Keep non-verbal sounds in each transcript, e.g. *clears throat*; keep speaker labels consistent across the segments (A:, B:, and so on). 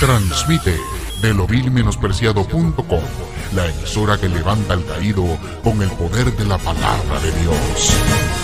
A: Transmite de lovilmenospreciado.com, la emisora que levanta al caído con el poder de la palabra de Dios.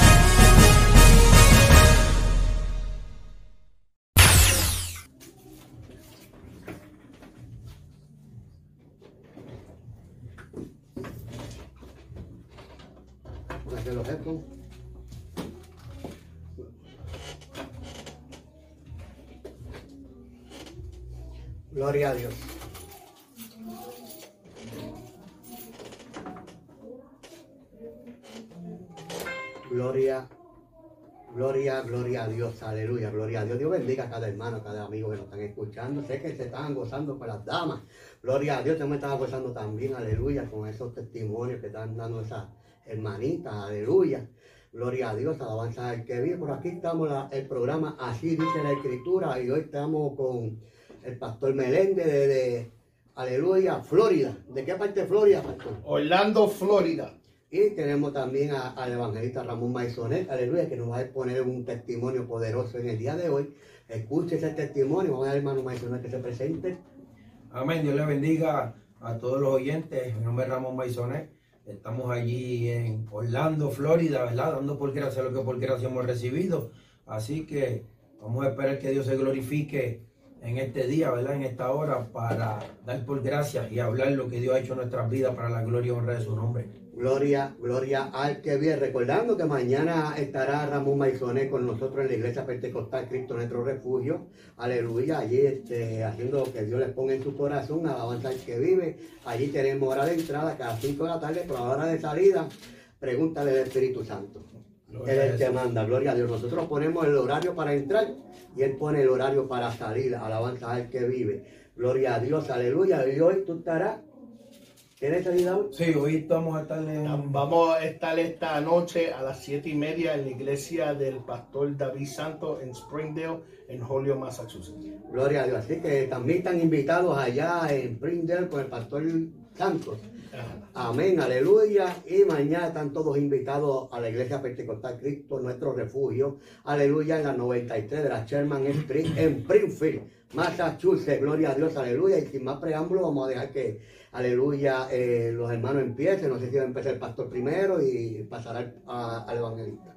B: Cada hermano, cada amigo que nos están escuchando. Sé que se están gozando con las damas. Gloria a Dios, yo me estaba gozando también, aleluya, con esos testimonios que están dando esas hermanitas, aleluya. Gloria a Dios, alabanza al que vive. Por aquí estamos el programa Así dice la Escritura y hoy estamos con el pastor Meléndez de, Aleluya, Florida. ¿De qué parte de Florida, pastor?
C: Orlando, Florida.
B: Y tenemos también al evangelista Ramón Maisonet, aleluya, que nos va a exponer un testimonio poderoso en el día de hoy. Escuche ese testimonio, vamos a ver hermano Maisonet que se presente.
D: Amén, Dios le bendiga a todos los oyentes. Mi nombre es Ramón Maisonet. Estamos allí en Orlando, Florida, ¿verdad? Dando por gracia lo que por gracia hemos recibido. Así que vamos a esperar que Dios se glorifique en este día, ¿verdad? En esta hora, para dar por gracias y hablar lo que Dios ha hecho en nuestras vidas para la gloria y honra de su nombre.
B: Gloria, gloria al que viene. Recordando que mañana estará Ramón Maizonet con nosotros en la iglesia pentecostal Cristo nuestro refugio. Aleluya. Allí este, haciendo lo que Dios les ponga en su corazón, alabanza al que vive. Allí tenemos hora de entrada cada 5 de la tarde, pero hora de salida, pregúntale del Espíritu Santo. Él es el que manda, gloria a Dios. Nosotros ponemos el horario para entrar y Él pone el horario para salir. Alabanza al que vive. Gloria a Dios, aleluya. Y hoy tú estarás. ¿Tienes salida hoy?
D: Sí, hoy estamos a estar
C: en... Vamos a estar esta noche a las siete y media en la iglesia del pastor David Santos en Springdale, en Holyoke, Massachusetts.
B: Gloria a Dios. Así que también están invitados allá en Springdale con el pastor Santos. Amén, aleluya. Y mañana están todos invitados a la iglesia Pentecostal Cristo, nuestro refugio. Aleluya, en la 93 de la Sherman Street, en Springfield, Massachusetts. Gloria a Dios, aleluya. Y sin más preámbulo, vamos a dejar que, aleluya, eh, los hermanos empiecen. No sé si va a empezar el pastor primero y pasar al, evangelista.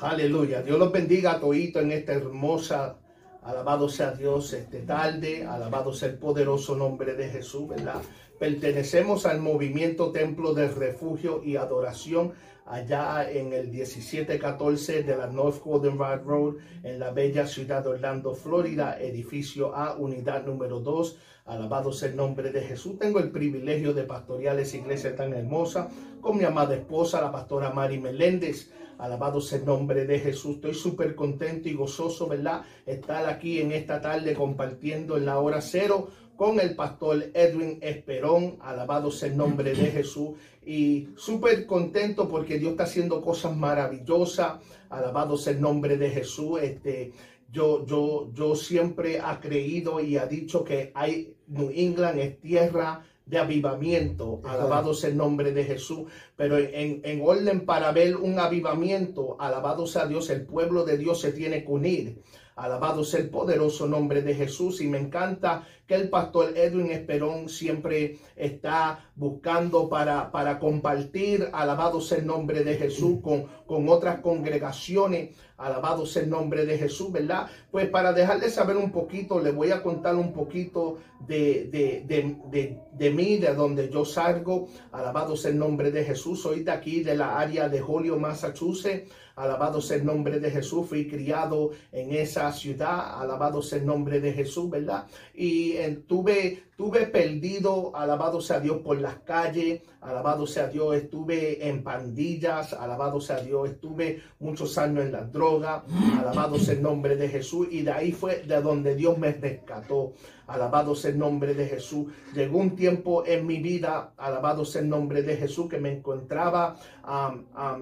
C: Aleluya. Dios los bendiga a toito en esta hermosa Alabado sea Dios este tarde, alabado sea el poderoso nombre de Jesús, ¿verdad? Pertenecemos al movimiento Templo de Refugio y Adoración allá en el 1714 de la North Golden Road en la bella ciudad de Orlando, Florida, edificio A, unidad número 2. Alabado sea el nombre de Jesús. Tengo el privilegio de pastorear esa iglesia tan hermosa con mi amada esposa, la pastora Mari Meléndez. Alabado sea el nombre de Jesús. Estoy súper contento y gozoso, ¿verdad? Estar aquí en esta tarde compartiendo en la hora cero con el pastor Edwin Esperón. Alabado sea el nombre de Jesús. Y súper contento porque Dios está haciendo cosas maravillosas. Alabado sea el nombre de Jesús. Este, yo, yo, yo siempre ha creído y ha dicho que hay, New England es tierra de avivamiento. Alabado sea el nombre de Jesús. Pero en, en, orden para ver un avivamiento, alabado sea Dios, el pueblo de Dios se tiene que unir. Alabado sea el poderoso nombre de Jesús. Y me encanta que el pastor Edwin Esperón siempre está buscando para, para compartir, alabado sea el nombre de Jesús, con, con otras congregaciones. Alabado sea el nombre de Jesús, ¿verdad? Pues para dejarles saber un poquito, les voy a contar un poquito de, de, de, de, mí, de donde yo salgo. Alabado sea el nombre de Jesús. Soy de aquí, de la área de Holyoke, Massachusetts. Alabado sea el nombre de Jesús. Fui criado en esa ciudad. Alabado sea el nombre de Jesús, ¿verdad? Y tuve, tuve perdido, alabado sea Dios, por las calles. Alabado sea Dios, estuve en pandillas. Alabado sea Dios, estuve muchos años en la droga. Alabado sea el nombre de Jesús. Y de ahí fue de donde Dios me rescató. Alabado sea el nombre de Jesús. Llegó un tiempo en mi vida, alabado sea el nombre de Jesús, que me encontraba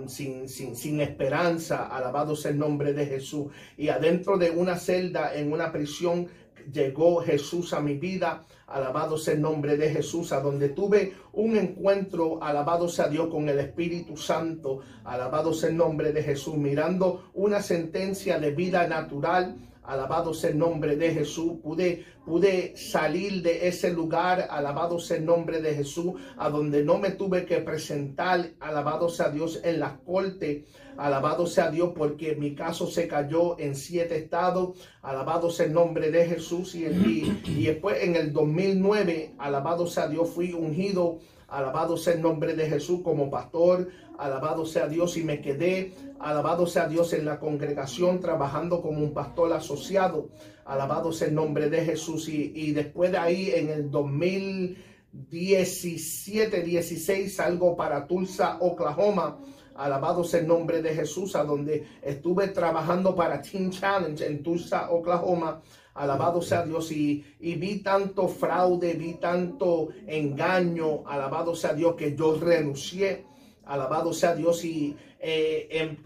C: sin, sin esperanza. Alabado sea el nombre de Jesús. Y adentro de una celda, en una prisión, llegó Jesús a mi vida. Alabado sea el nombre de Jesús, a donde tuve un encuentro, alabado sea Dios, con el Espíritu Santo. Alabado sea el nombre de Jesús, mirando una sentencia de vida natural Alabado sea el nombre de Jesús. Pude, pude salir de ese lugar. Alabado sea el nombre de Jesús. A donde no me tuve que presentar. Alabado sea Dios en la corte. Alabado sea Dios porque mi caso se cayó en siete estados. Alabado sea el nombre de Jesús. Y, y, y después en el 2009, alabado sea Dios, fui ungido Alabado sea el nombre de Jesús como pastor. Alabado sea Dios y me quedé. Alabado sea Dios en la congregación trabajando como un pastor asociado. Alabado sea el nombre de Jesús. Y, después de ahí en el 2017, 16 salgo para Tulsa, Oklahoma. Alabado sea el nombre de Jesús, a donde estuve trabajando para Team Challenge en Tulsa, Oklahoma. Alabado sea Dios. Y, vi tanto fraude, vi tanto engaño. Alabado sea Dios que yo renuncié. Alabado sea Dios. Y eh, em,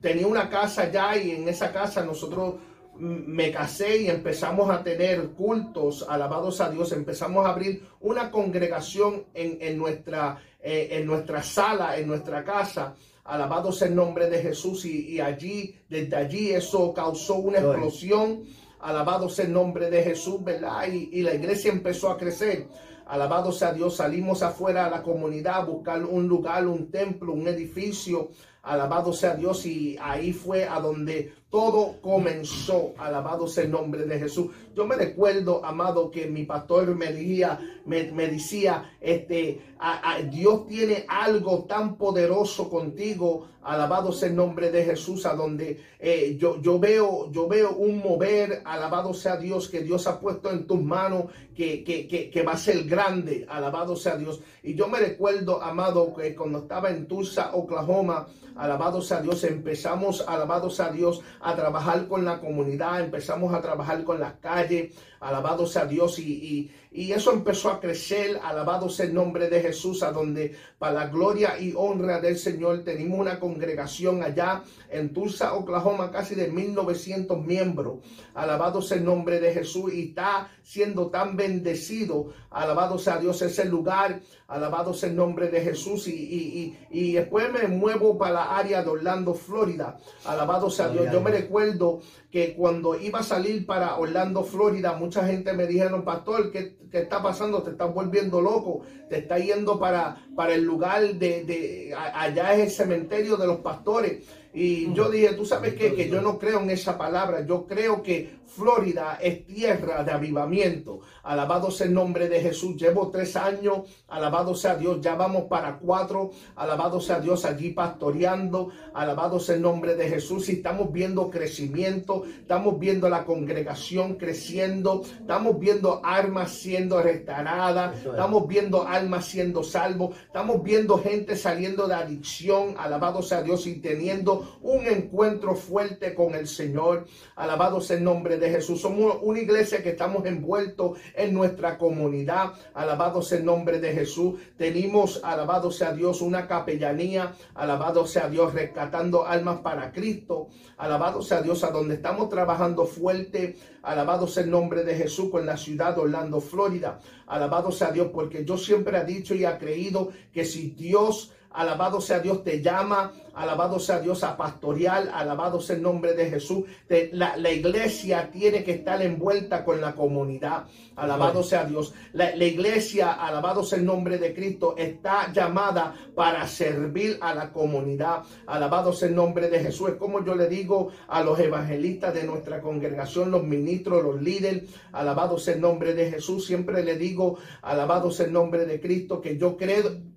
C: tenía una casa ya y en esa casa nosotros me casé y empezamos a tener cultos, alabados a Dios, empezamos a abrir una congregación en, nuestra, eh, en nuestra sala, en nuestra casa, alabados el nombre de Jesús y, allí, desde allí eso causó una explosión Alabado sea el nombre de Jesús, ¿verdad? Y, la iglesia empezó a crecer. Alabado sea Dios, salimos afuera a la comunidad a buscar un lugar, un templo, un edificio. Alabado sea Dios y ahí fue a donde todo comenzó. Alabado sea el nombre de Jesús. Yo me recuerdo, amado, que mi pastor me decía, me, decía, este, Dios tiene algo tan poderoso contigo. Alabado sea el nombre de Jesús, a donde eh, yo, yo, veo, yo veo un mover, alabado sea Dios, que Dios ha puesto en tus manos, que, que, que, que va a ser grande. Alabado sea Dios. Y yo me recuerdo, amado, que cuando estaba en Tulsa, Oklahoma, alabado sea Dios, empezamos, alabado sea Dios, a trabajar con la comunidad, empezamos a trabajar con las calles, alabado sea Dios, y, y, eso empezó a crecer, alabado sea el nombre de Jesús, a donde para la gloria y honra del Señor tenemos una congregación allá en Tulsa, Oklahoma, casi de 1900 miembros, alabado sea el nombre de Jesús, y está siendo tan bendecido, alabado sea Dios ese lugar, alabado sea el nombre de Jesús, y, y, y después me muevo para la área de Orlando, Florida, alabado sea Dios, yo me recuerdo que cuando iba a salir para Orlando, Florida, mucha gente me dijeron, pastor, ¿qué, qué está pasando? Te estás volviendo loco, te está yendo para, para el lugar de, de, allá es el cementerio de los pastores. Y yo dije, tú sabes qué, que yo no creo en esa palabra, yo creo que Florida es tierra de avivamiento. Alabado sea el nombre de Jesús. Llevo tres años, alabado sea Dios, ya vamos para cuatro, alabado sea Dios allí pastoreando, alabado sea el nombre de Jesús. Y estamos viendo crecimiento, estamos viendo la congregación creciendo, estamos viendo armas siendo restauradas, estamos viendo almas siendo salvos, estamos viendo gente saliendo de adicción, alabado sea Dios y teniendo un encuentro fuerte con el Señor. Alabado sea el nombre de Jesús. Somos una iglesia que estamos envueltos en nuestra comunidad. Alabado sea el nombre de Jesús. Tenemos, alabado sea Dios, una capellanía. Alabado sea Dios, rescatando almas para Cristo. Alabado sea Dios, a donde estamos trabajando fuerte. Alabado sea el nombre de Jesús con la ciudad de Orlando, Florida. Alabado sea Dios, porque yo siempre he dicho y he creído que si Dios Alabado sea Dios, te llama, alabado sea Dios a pastorear, alabado sea el nombre de Jesús. la, iglesia tiene que estar envuelta con la comunidad, alabado sea Dios. La, iglesia, alabado sea el nombre de Cristo, está llamada para servir a la comunidad, alabado sea el nombre de Jesús. Es como yo le digo a los evangelistas de nuestra congregación, los ministros, los líderes, alabado sea el nombre de Jesús. Siempre le digo, alabado sea el nombre de Cristo, que yo creo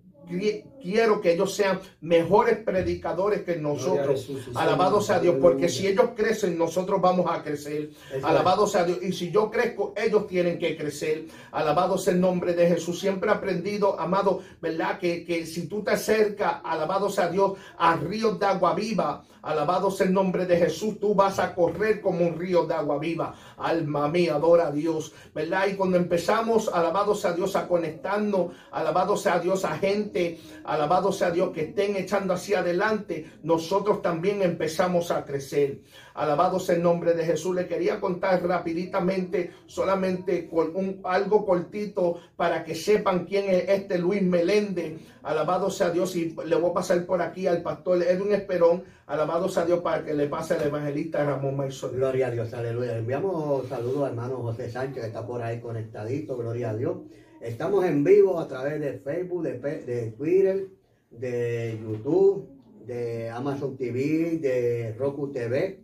C: quiero que ellos sean mejores predicadores que nosotros. Alabado sea Dios, porque si ellos crecen, nosotros vamos a crecer. Alabado sea Dios. Y si yo crezco, ellos tienen que crecer. Alabado sea el nombre de Jesús. Siempre he aprendido, amado, ¿verdad? Que, que si tú te acercas, alabado sea Dios, a ríos de agua viva, alabado sea el nombre de Jesús, tú vas a correr como un río de agua viva. Alma mía, adora a Dios, ¿verdad? Y cuando empezamos, alabado sea Dios, a conectarnos, alabado sea Dios, a gente, alabado sea Dios, que estén echando hacia adelante, nosotros también empezamos a crecer. Alabado sea el nombre de Jesús. Le quería contar rapiditamente, solamente con un, algo cortito para que sepan quién es este Luis Meléndez. Alabado sea Dios. Y le voy a pasar por aquí al pastor Edwin Esperón. Alabado sea Dios para que le pase al evangelista Ramón Maizón.
B: Gloria a Dios, aleluya. Enviamos saludos al hermano José Sánchez que está por ahí conectadito. Gloria a Dios. Estamos en vivo a través de Facebook, de, Twitter, de YouTube, de Amazon TV, de Roku TV.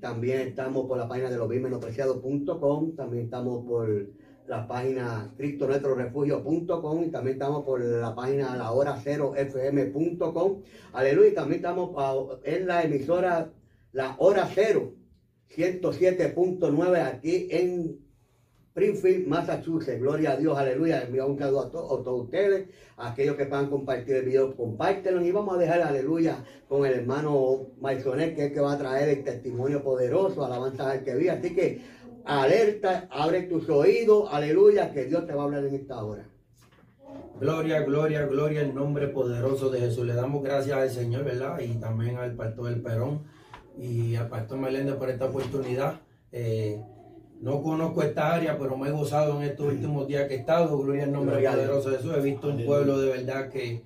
B: También estamos por la página de losbimenospreciados.com. También estamos por la página cristonuestrorefugio.com y también estamos por la página la hora cero fm.com. Aleluya. Y también estamos en la emisora La Hora Cero 107.9 aquí en Springfield, Massachusetts. Gloria a Dios, aleluya. Envío un saludo a, todos ustedes, a aquellos que puedan compartir el video, compártelo. Y vamos a dejar, aleluya, con el hermano Maisonet, que es el que va a traer el testimonio poderoso, alabanza al que vi. Así que alerta, abre tus oídos, aleluya, que Dios te va a hablar en esta hora.
D: Gloria, gloria, gloria el nombre poderoso de Jesús. Le damos gracias al Señor, ¿verdad? Y también al pastor del Perón y al pastor Meléndez por esta oportunidad. Eh, no conozco esta área, pero me he gozado en estos últimos días que he estado. Gloria al nombre poderoso de Jesús. He visto un pueblo de verdad que,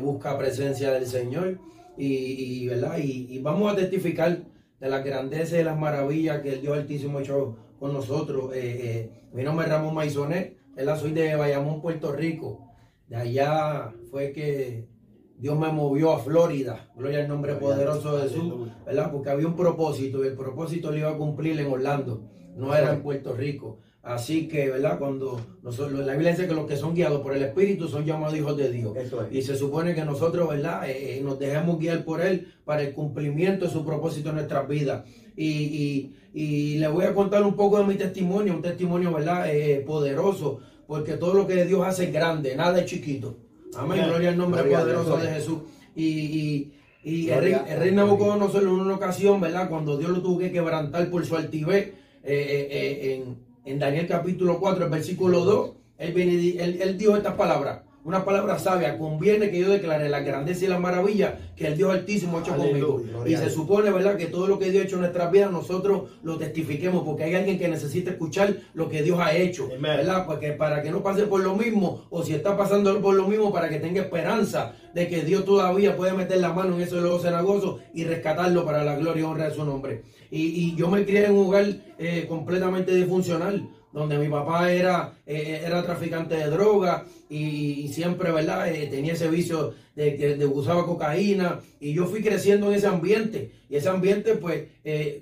D: busca presencia del Señor. Y, ¿verdad? Y, vamos a testificar de la grandeza y de las maravillas que el Dios Altísimo ha hecho con nosotros. Eh, eh, mi nombre es Ramón Maisonet. Soy de Bayamón, Puerto Rico. De allá fue que Dios me movió a Florida, gloria al nombre poderoso de Jesús, ¿verdad? Porque había un propósito y el propósito lo iba a cumplir en Orlando no era en Puerto Rico. Así que, ¿verdad? Cuando nosotros, la Biblia dice que los que son guiados por el Espíritu son llamados hijos de Dios. Y se supone que nosotros, ¿verdad? Eh, eh, nos dejemos guiar por Él para el cumplimiento de su propósito en nuestras vidas. Y, y, le voy a contar un poco de mi testimonio, un testimonio, ¿verdad? Eh, poderoso, porque todo lo que Dios hace es grande, nada es chiquito. Amén, gloria al nombre poderoso de Jesús. Y, y el, rey, el rey Nabucodonosor en una ocasión, ¿verdad? Cuando Dios lo tuvo que quebrantar por su altivez eh, eh, eh, en, en, Daniel capítulo 4, el versículo 2, él, él, dijo estas palabras, una palabra sabia, conviene que yo declare la grandeza y la maravilla que el Dios Altísimo ha hecho conmigo. Y se supone, ¿verdad?, que todo lo que Dios ha hecho en nuestras vidas, nosotros lo testifiquemos, porque hay alguien que necesita escuchar lo que Dios ha hecho, ¿verdad? Porque para que no pase por lo mismo, o si está pasando por lo mismo, para que tenga esperanza de que Dios todavía puede meter la mano en esos los cenagosos y rescatarlo para la gloria y honra de su nombre. Y, yo me crié en un hogar eh, completamente disfuncional, donde mi papá era, eh, era traficante de droga y, siempre, ¿verdad? Eh, tenía ese vicio de que usaba cocaína y yo fui creciendo en ese ambiente. Y ese ambiente, pues,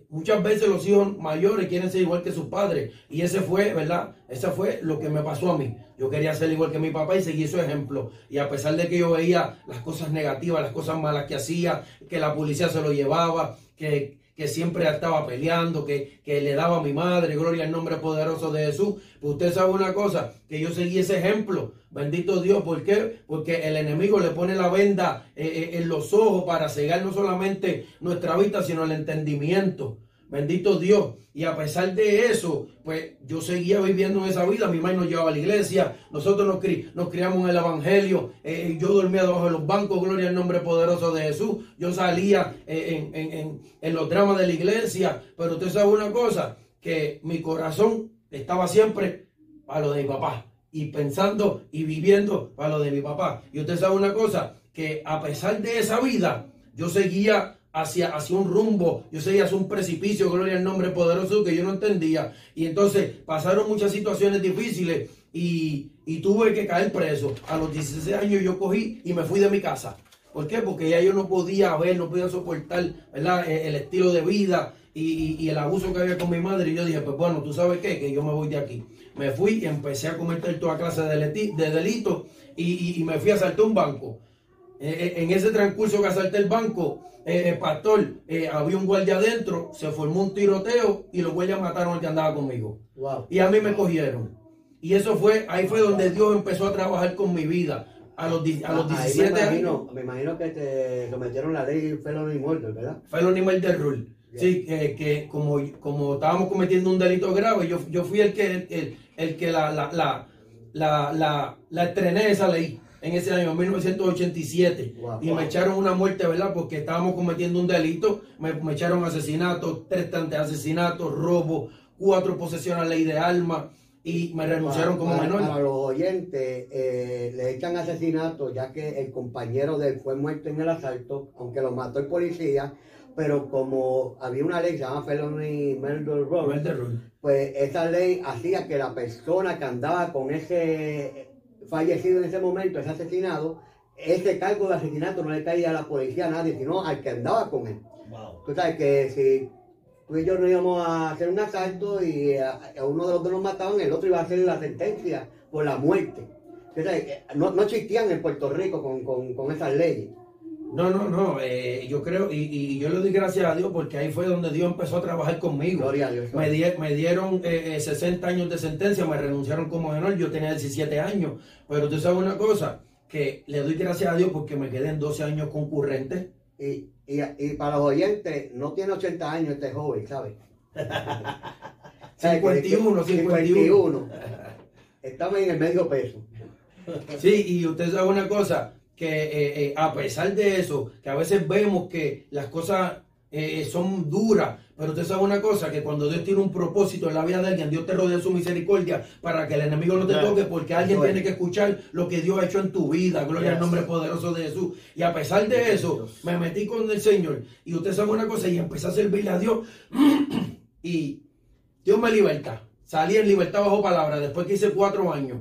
D: muchas veces los hijos mayores quieren ser igual que sus padres. Y ese fue, ¿verdad? Ese fue lo que me pasó a mí. Yo quería ser igual que mi papá y seguir su ejemplo. Y a pesar de que yo veía las cosas negativas, las cosas malas que hacía, que la policía se lo llevaba, que que siempre estaba peleando, que, le daba a mi madre, gloria al nombre poderoso de Jesús. Pues usted sabe una cosa, que yo seguí ese ejemplo. Bendito Dios, ¿por qué? Porque el enemigo le pone la venda eh, eh, en los ojos para cegar no solamente nuestra vista, sino el entendimiento. Bendito Dios. Y a pesar de eso, pues yo seguía viviendo en esa vida. Mi madre nos llevaba a la iglesia. Nosotros nos, criamos en el Evangelio. Eh, yo dormía debajo de los bancos. Gloria al nombre poderoso de Jesús. Yo salía eh, en, en, los dramas de la iglesia. Pero usted sabe una cosa, que mi corazón estaba siempre para lo de mi papá. Y pensando y viviendo para lo de mi papá. Y usted sabe una cosa, que a pesar de esa vida, yo seguía hacia, un rumbo, yo seguía hacia un precipicio, gloria al nombre poderoso que yo no entendía. Y entonces pasaron muchas situaciones difíciles y, tuve que caer preso. A los 16 años yo cogí y me fui de mi casa. ¿Por qué? Porque ya yo no podía ver, no podía soportar ¿verdad? E, el estilo de vida y, el abuso que había con mi madre. Y yo dije, pues bueno, tú sabes qué, que yo me voy de aquí. Me fui y empecé a cometer toda clase de, de delitos y, y, me fui a saltar un banco. E, e, en ese transcurso que asalté el banco, eh, eh, pastor, eh, había un guardia adentro, se formó un tiroteo y los guardias mataron al que andaba conmigo. Y a mí me cogieron. Y eso fue, ahí fue donde Dios empezó a trabajar con mi vida. A los, a los 17
B: me imagino, años. Me imagino que te sometieron la ley felony murder, ¿verdad?
D: Felony murder rule. Sí, que como, como estábamos cometiendo un delito grave, yo, yo fui el que, el, el que la, la, la, la, la, estrené esa ley en ese año, 1987.
B: Wow.
D: y me echaron una muerte, ¿verdad? Porque estábamos cometiendo un delito. Me, me echaron asesinato, tres tantos asesinatos, robo, cuatro posesiones a ley de armas y me renunciaron como menor.
B: Para los oyentes, eh, le echan asesinato ya que el compañero de él fue muerto en el asalto, aunque lo mató el policía, pero como había una ley que se llama Felony Murder
D: rule.
B: pues esa ley hacía que la persona que andaba con ese fallecido en ese momento, ese asesinado, ese cargo de asesinato no le caía a la policía a nadie, sino al que andaba con él.
C: Wow.
B: Tú sabes que si tú y yo no íbamos a hacer un asalto y a, a uno de los dos nos mataban, el otro iba a hacer la sentencia por la muerte. Tú sabes, No, no existían en Puerto Rico con, con, con esas leyes.
D: No, no, no. eh, yo creo, y, y yo le doy gracias a Dios porque ahí fue donde Dios empezó a trabajar conmigo.
B: Gloria a Dios.
D: Me, di- me dieron eh, eh, 60 años de sentencia, me renunciaron como menor, yo tenía 17 años. Pero tú sabes una cosa, que le doy gracias a Dios porque me quedé en 12 años concurrentes.
B: Y, y, y para los oyentes, no tiene 80 años este joven, ¿sabes? *laughs* ¿Sabes? Que- que-
D: 51, 51.
B: Estamos en el medio peso.
D: Sí, y usted sabe una cosa, que eh, eh, a pesar de eso, que a veces vemos que las cosas eh, son duras, pero usted sabe una cosa, que cuando Dios tiene un propósito en la vida de alguien, Dios te rodea de su misericordia para que el enemigo no te
C: Claro.
D: toque, porque alguien tiene que escuchar lo que Dios ha hecho en tu vida, gloria al nombre poderoso de Jesús. Y a pesar de eso,
C: Dios.
D: me metí con el Señor, y usted sabe una cosa, y empecé a servirle a Dios, *clears throat* y Dios me liberta. Salí en libertad bajo palabra después que hice cuatro años.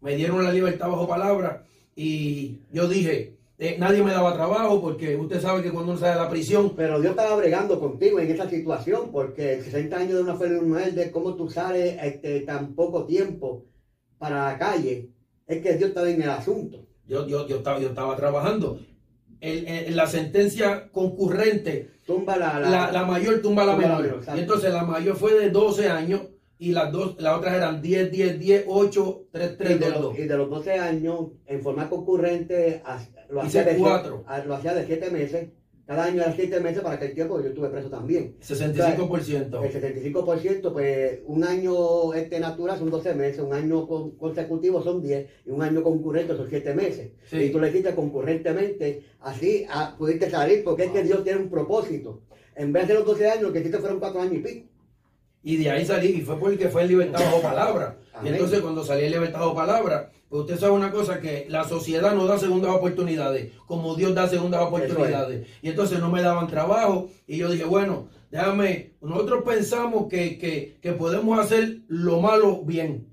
D: Me dieron la libertad bajo palabra y yo dije, eh, nadie me daba trabajo porque usted sabe que cuando uno sale de la prisión,
B: Pero Dios estaba bregando contigo en esa situación, porque 60 años de una fe de cómo tú sales este, tan poco tiempo para la calle, es que Dios estaba en el asunto.
D: yo, yo, yo, estaba, yo estaba trabajando. El- el- la sentencia concurrente,
B: Tumba la... la-
D: la, la mayor tumba la
B: Tumba
D: menor.
B: menor, exacto.
D: Y entonces la mayor fue de 12 años y las dos, las otras eran 10, 10, 10, 8, 3,
B: y,
D: 3,
B: de
D: 2,
B: los, y de los 12 años, en forma concurrente, lo hacía, de,
D: cuatro.
B: a- lo hacía de 7 meses. Cada año era 7 meses para aquel tiempo, yo estuve preso también.
D: 65%.
B: El 75%, pues un año este natural son 12 meses, un año con- consecutivo son 10 y un año concurrente son 7 meses.
D: Sí.
B: Y tú le hiciste concurrentemente, así ah, pudiste salir, porque es que Dios tiene un propósito. En vez de los 12 años, lo que hiciste fueron 4 años y pico.
D: Y de ahí salí, y fue porque fue en libertad bajo palabra. Y entonces cuando salí en libertad bajo palabra, pues usted sabe una cosa, que la sociedad no da segundas oportunidades, como Dios da segundas oportunidades. Y entonces no me daban trabajo, y yo dije, bueno, déjame, nosotros pensamos que, que, que podemos hacer lo malo bien.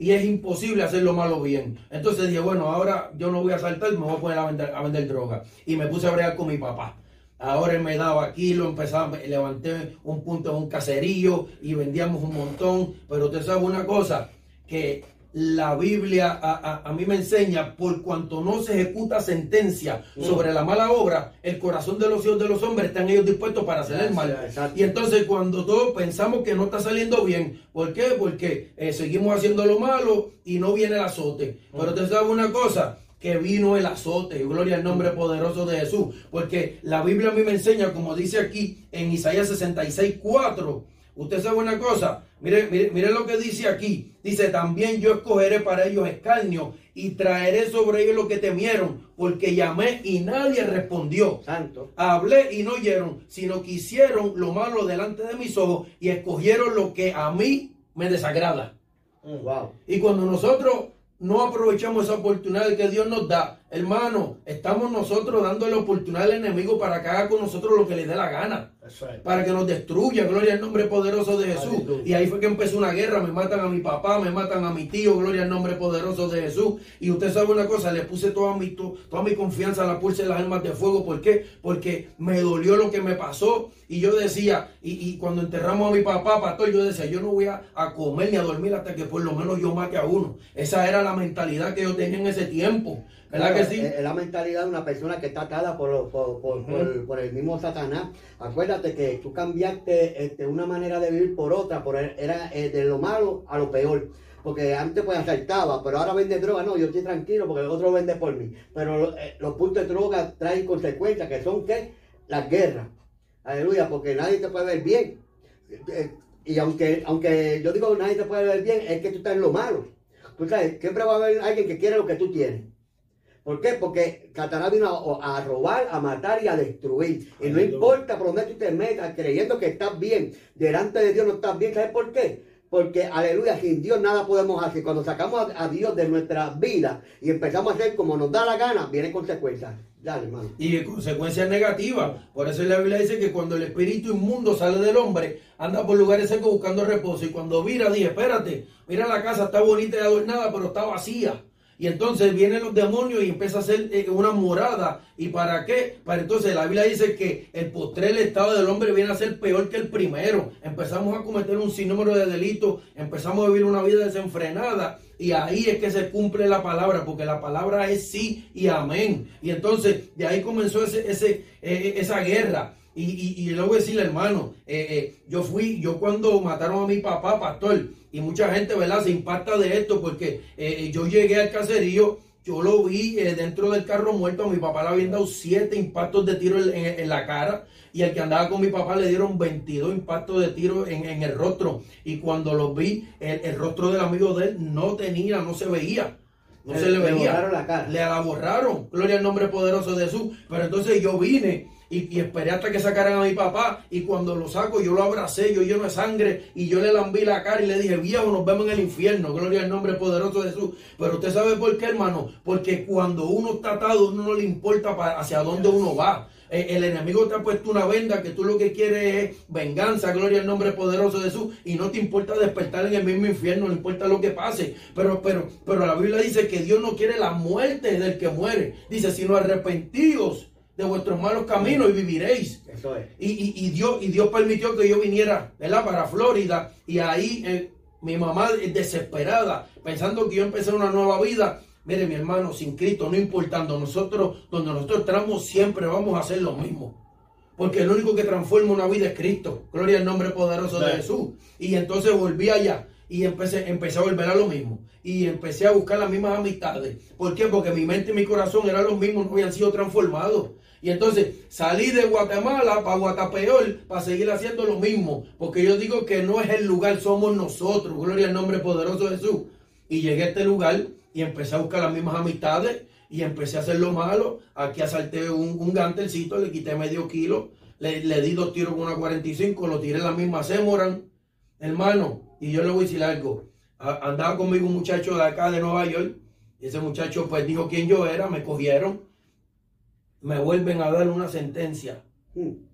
D: Y es imposible hacer lo malo bien. Entonces dije, bueno, ahora yo no voy a saltar, me voy a poner a vender, a vender droga. Y me puse a bregar con mi papá. Ahora me daba aquí, lo empezaba, levanté un punto en un caserío y vendíamos un montón. Pero usted sabe una cosa, que la Biblia a, a- a mí me enseña, por cuanto no se ejecuta sentencia sobre la mala obra, el corazón de los hijos de los hombres están ellos dispuestos para hacer el mal.
B: Exacto.
D: Y entonces cuando todos pensamos que no está saliendo bien, ¿por qué? Porque eh, seguimos haciendo lo malo y no viene el azote. Pero usted sabe una cosa, que vino el azote, gloria al nombre poderoso de Jesús. Porque la Biblia a mí me enseña, como dice aquí en Isaías 66, 4, usted sabe una cosa, mire, mire, mire lo que dice aquí. Dice, también yo escogeré para ellos escarnio y traeré sobre ellos lo que temieron, porque llamé y nadie respondió.
B: Santo.
D: Hablé y no oyeron, sino que hicieron lo malo delante de mis ojos y escogieron lo que a mí me desagrada.
B: Wow.
D: Y cuando nosotros no aprovechamos esa oportunidad que Dios nos da, hermano, estamos nosotros dándole oportunidad al enemigo para que haga con nosotros lo que le dé la gana.
C: Right.
D: Para que nos destruya, gloria al nombre poderoso de Jesús.
B: Aleluya.
D: Y ahí fue que empezó una guerra. Me matan a mi papá, me matan a mi tío, gloria al nombre poderoso de Jesús. Y usted sabe una cosa, le puse toda mi, to- toda mi confianza a la pulsa de las armas de fuego. ¿Por qué? Porque me dolió lo que me pasó. Y yo decía, y, y cuando enterramos a mi papá, pastor, yo decía, yo no voy a, a comer ni a dormir hasta que por lo menos yo mate a uno. Esa era la mentalidad que yo tenía en ese tiempo. ¿Verdad que sí?
B: Es, es la mentalidad de una persona que está atada por, por, por- el mismo Satanás. Acuérdate que tú cambiaste este, una manera de vivir por otra, por era eh, de lo malo a lo peor. Porque antes pues asaltaba, pero ahora vende droga. No, yo estoy tranquilo porque el otro vende por mí. Pero eh, los puntos de droga traen consecuencias que son ¿qué? Las guerras. Aleluya, porque nadie te puede ver bien. Eh, Y aunque, aunque yo digo nadie te puede ver bien, es que tú estás en lo malo. Tú sabes, siempre va a haber alguien que quiere lo que tú tienes. ¿Por qué? Porque Satanás vino a, a, robar, a matar y a destruir. Y no importa por dónde tú te metas creyendo que estás bien, delante de Dios no estás bien. ¿Sabes por qué? Porque, aleluya, sin Dios nada podemos hacer. Cuando sacamos a, Dios de nuestra vida y empezamos a hacer como nos da la gana, vienen consecuencias. Dale, hermano.
D: Y consecuencias negativas. Por eso la Biblia dice que cuando el espíritu inmundo sale del hombre, anda por lugares secos buscando reposo. Y cuando vira, dije, espérate, mira la casa, está bonita y adornada, pero está vacía. Y entonces vienen los demonios y empieza a hacer eh, una morada. ¿Y para qué? Para entonces la Biblia dice que el postrer estado del hombre viene a ser peor que el primero. Empezamos a cometer un sinnúmero de delitos, empezamos a vivir una vida desenfrenada. Y ahí es que se cumple la palabra, porque la palabra es sí y amén. Y entonces de ahí comenzó ese, ese, eh, eh, esa guerra. Y, y, y luego decirle, hermano, yo fui, yo cuando mataron a mi papá, pastor, y mucha gente, ¿verdad? Se impacta de esto porque eh, yo llegué al caserío, yo lo vi eh, dentro del carro muerto, a mi papá le habían dado siete impactos de tiro en, la cara y el que andaba con mi papá le dieron 22 impactos de tiro en, el rostro y cuando lo vi, el, rostro del amigo de él no tenía, no se veía. No se le, veía.
B: la cara.
D: Le la borraron. Gloria al nombre poderoso de Jesús. Pero entonces yo vine y, esperé hasta que sacaran a mi papá. Y cuando lo saco, yo lo abracé, yo lleno de sangre. Y yo le lambí la cara y le dije, viejo, nos vemos en el infierno. Gloria al nombre poderoso de Jesús. Pero usted sabe por qué, hermano. Porque cuando uno está atado, uno no le importa hacia dónde uno va. Eh, el enemigo te ha puesto una venda que tú lo que quieres es venganza, gloria al nombre poderoso de Jesús, y no te importa despertar en el mismo infierno, no importa lo que pase. Pero, pero, pero la Biblia dice que Dios no quiere la muerte del que muere. Dice, sino arrepentidos de vuestros malos caminos y viviréis.
B: Eso es.
D: Y, Dios, y Dios permitió que yo viniera ¿verdad? para Florida y ahí eh, mi mamá desesperada, pensando que yo empecé una nueva vida. Mire, mi hermano, sin Cristo, no importando, nosotros, donde nosotros entramos, siempre vamos a hacer lo mismo. Porque el único que transforma una vida es Cristo. Gloria al nombre poderoso de Jesús. Y entonces volví allá y empecé, empecé a volver a lo mismo. Y empecé a buscar las mismas amistades. ¿Por qué? Porque mi mente y mi corazón eran los mismos, no habían sido transformados. Y entonces salí de Guatemala para Guatapeor para seguir haciendo lo mismo. Porque yo digo que no es el lugar, somos nosotros. Gloria al nombre poderoso de Jesús. Y llegué a este lugar y empecé a buscar las mismas amistades y empecé a hacer lo malo. Aquí asalté un, un gantelcito, le quité medio kilo, le, di dos tiros con una 45, lo tiré en la misma Semoran. Hermano, y yo le voy a decir algo. andaba conmigo un muchacho de acá de Nueva York. Y ese muchacho pues dijo quién yo era, me cogieron me vuelven a dar una sentencia. Hmm.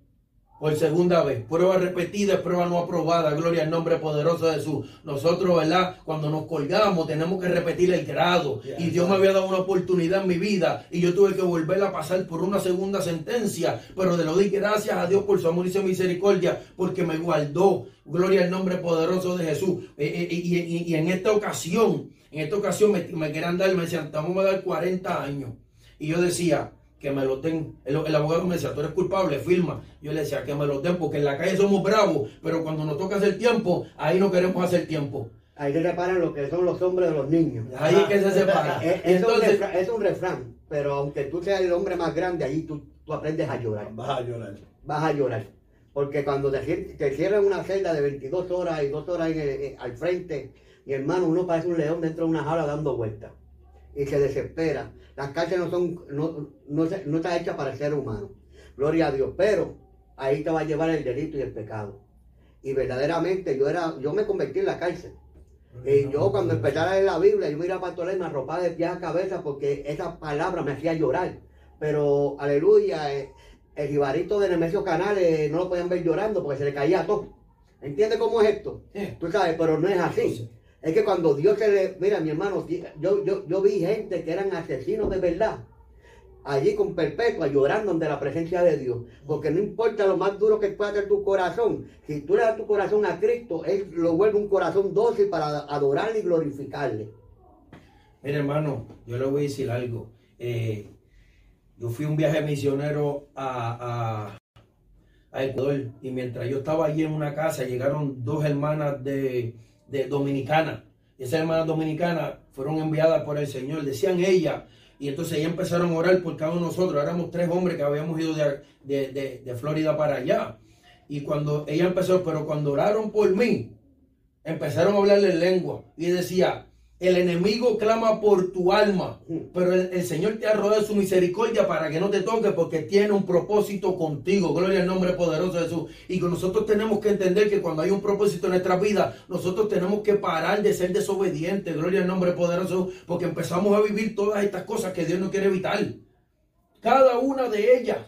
D: Por segunda vez. Prueba repetida, prueba no aprobada. Gloria al nombre poderoso de Jesús. Nosotros, ¿verdad? Cuando nos colgamos, tenemos que repetir el grado. y Dios me había dado una oportunidad en mi vida. Y yo tuve que volver a pasar por una segunda sentencia. Pero de lo di gracias a Dios por su amor y su misericordia. Porque me guardó. Gloria al nombre poderoso de Jesús. Eh, eh, y, en esta ocasión, en esta ocasión me, me querían dar, me decían, vamos a dar 40 años. Y yo decía, que me lo den. El, abogado me decía, tú eres culpable, firma. Yo le decía, que me lo den, porque en la calle somos bravos, pero cuando nos toca hacer tiempo, ahí no queremos hacer tiempo.
B: Ahí se separan lo que son los hombres de los niños.
D: Ahí es que se separan.
B: Es, un refrán, pero aunque tú seas el hombre más grande, ahí tú, tú aprendes a llorar.
C: Vas a llorar.
B: Vas a llorar. Porque cuando te, te cierran una celda de 22 horas y 2 horas al frente, mi hermano, uno parece un león dentro de una jaula dando vueltas. Y se desespera. Las cárceles no son, no, no, no está hecha para el ser humano. Gloria a Dios. Pero ahí te va a llevar el delito y el pecado. Y verdaderamente yo era, yo me convertí en la cárcel. Y yo cuando empecé a leer la Biblia, yo me iba a pastorear, me arropaba de pie a cabeza porque esa palabra me hacía llorar. Pero, aleluya, eh, el jibarito de Nemesio Canales no lo podían ver llorando porque se le caía todo. ¿Entiendes cómo es esto? Tú sabes, pero no es así. Es que cuando Dios se le... Mira, mi hermano, yo, yo, yo vi gente que eran asesinos de verdad. Allí con perpetua, llorando ante la presencia de Dios. Porque no importa lo más duro que pueda ser tu corazón. Si tú le das tu corazón a Cristo, Él lo vuelve un corazón dócil para adorarle y glorificarle.
D: Mira, hermano, yo le voy a decir algo. Eh, yo fui un viaje misionero a, a, a Ecuador. Y mientras yo estaba allí en una casa, llegaron dos hermanas de de dominicana. Esas hermanas dominicanas fueron enviadas por el Señor, decían ella, y entonces ellas empezaron a orar por cada uno de nosotros. Éramos tres hombres que habíamos ido de, de, Florida para allá. Y cuando ella empezó, pero cuando oraron por mí, empezaron a hablarle en lengua. Y decía, El enemigo clama por tu alma, pero el, el Señor te ha rodeado de su misericordia para que no te toque porque tiene un propósito contigo. Gloria al nombre poderoso de Jesús. Y que nosotros tenemos que entender que cuando hay un propósito en nuestra vida, nosotros tenemos que parar de ser desobedientes. Gloria al nombre poderoso, porque empezamos a vivir todas estas cosas que Dios no quiere evitar. Cada una de ellas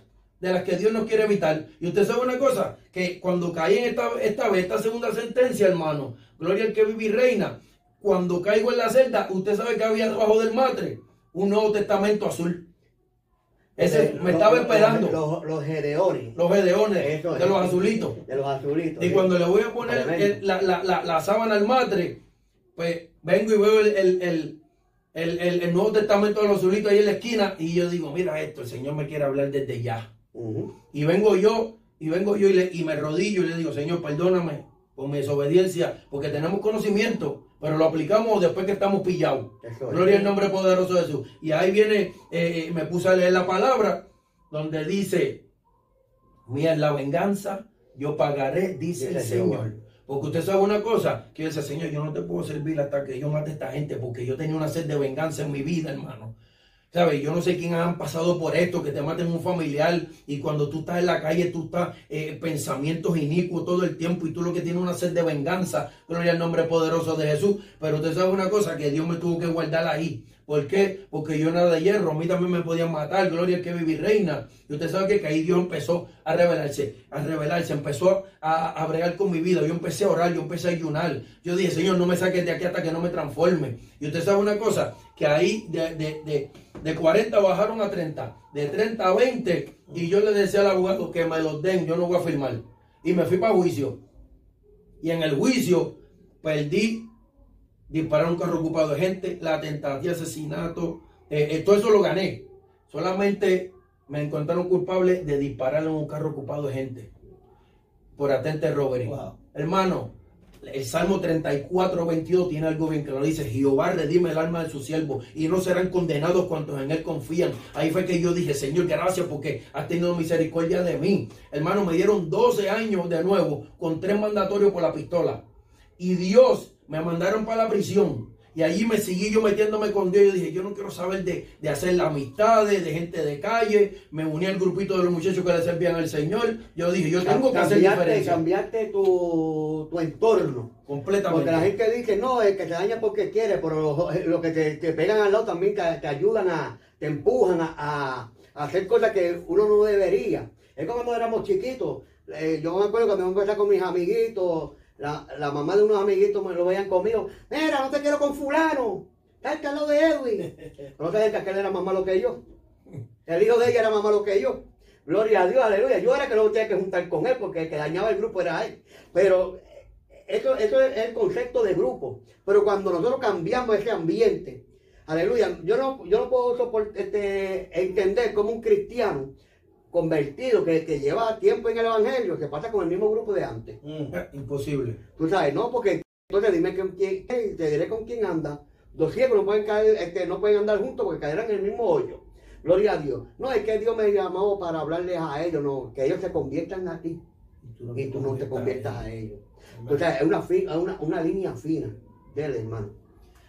D: de las que Dios no quiere evitar. Y usted sabe una cosa, que cuando caí en esta, esta vez, esta segunda sentencia, hermano, gloria al que vive y reina, cuando caigo en la celda, usted sabe que había debajo del matre un Nuevo Testamento azul. Ese me estaba esperando.
B: Los, los, gedeones.
D: Los gedeones
B: Eso
D: de los azulitos.
B: De los azulitos.
D: Y
B: sí.
D: cuando le voy a poner el- la, la, la, la sábana al matre, pues vengo y veo el, el, el, Nuevo Testamento de los azulitos ahí en la esquina y yo digo, mira esto, el Señor me quiere hablar desde ya. Y vengo yo, y vengo yo y, le- y me rodillo y le digo, Señor, perdóname por mi desobediencia, porque tenemos conocimiento, pero lo aplicamos después que estamos pillados.
B: Eso es.
D: Gloria al nombre poderoso de Jesús. Y ahí viene, eh, me puse a leer la palabra, donde dice, es la venganza, yo pagaré, dice el Señor. Porque usted sabe una cosa, que dice, Señor, yo no te puedo servir hasta que yo mate a esta gente, porque yo tenía una sed de venganza en mi vida, hermano. ¿Sabes? Yo no sé quién han pasado por esto, que te maten un familiar y cuando tú estás en la calle, tú estás eh, pensamientos inicuos todo el tiempo y tú lo que tienes una sed de venganza, gloria al nombre poderoso de Jesús. Pero usted sabe una cosa, que Dios me tuvo que guardar ahí. ¿Por qué? Porque yo nada de hierro, a mí también me podían matar, gloria al que vive reina. Y usted sabe que, que ahí Dios empezó a revelarse, a revelarse, empezó a, a bregar con mi vida. Yo empecé a orar, yo empecé a ayunar. Yo dije, Señor, no me saques de aquí hasta que no me transforme. Y usted sabe una cosa, que ahí de, de, de, de 40 bajaron a 30, de 30 a 20, y yo le decía al abogado que me los den, yo no voy a firmar. Y me fui para juicio. Y en el juicio perdí disparar un carro ocupado de gente, la tentativa de asesinato, eh, eh, todo eso lo gané. Solamente me encontraron culpable de disparar en un carro ocupado de gente por atente robbery.
C: Wow.
D: Hermano, el Salmo 34, 22 tiene algo bien claro. Dice, Jehová redime el alma de su siervo y no serán condenados cuantos en él confían. Ahí fue que yo dije, Señor, gracias porque has tenido misericordia de mí. Hermano, me dieron 12 años de nuevo con tres mandatorios por la pistola. Y Dios me mandaron para la prisión. Y allí me seguí yo metiéndome con Dios. Yo dije, yo no quiero saber de, de hacer amistades, de gente de calle. Me uní al grupito de los muchachos que le servían al Señor. Yo dije, yo tengo que hacer diferencia.
B: cambiaste tu, tu entorno.
D: Completamente.
B: Porque la gente dice, no, el que te daña porque quiere, pero los lo que te, te pegan al lado también te, te ayudan a, te empujan a, a- a hacer cosas que uno no debería. Es como cuando éramos chiquitos. eh, yo me acuerdo cuando me empecé con mis amiguitos, la, la mamá de unos amiguitos me lo veían conmigo. Mira, no te quiero con fulano. Está lado de Edwin. *laughs* No sabían que aquel era más malo que yo. El hijo de ella era más malo que yo. Gloria a Dios, aleluya. Yo era que no tenía que juntar con él porque el que dañaba el grupo era él. Pero eso, eso es el concepto de grupo. Pero cuando nosotros cambiamos ese ambiente, aleluya, yo no, yo no puedo soport- este, entender como un cristiano convertido que, que lleva tiempo en el evangelio se pasa con el mismo grupo de antes.
C: Mm.
D: Eh, Imposible.
B: Tú sabes, no, porque entonces dime con quién, te diré con quién anda. Dos ciegos no pueden caer, este, no pueden andar juntos porque caerán en el mismo hoyo. Gloria a Dios. No, es que Dios me llamó para hablarles a ellos, no, que ellos se conviertan a ti y tú no te conviertas a ellos. O sea, es una, fi- una, una línea fina del hermano.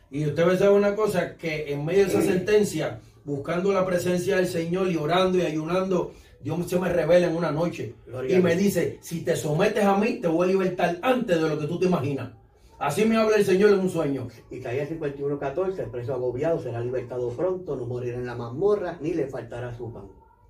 D: Y usted va a saber una cosa, que en medio de esa sentencia, buscando la presencia del Señor y orando y ayunando, Dios se me revela en una noche
B: Gloria
D: y me
B: Dios.
D: dice, si te sometes a mí, te voy a libertar antes de lo que tú te imaginas. Así me habla el Señor en un sueño.
B: Isaías 51, 14, el preso agobiado será libertado pronto, no morirá en la mazmorra, ni le faltará su pan.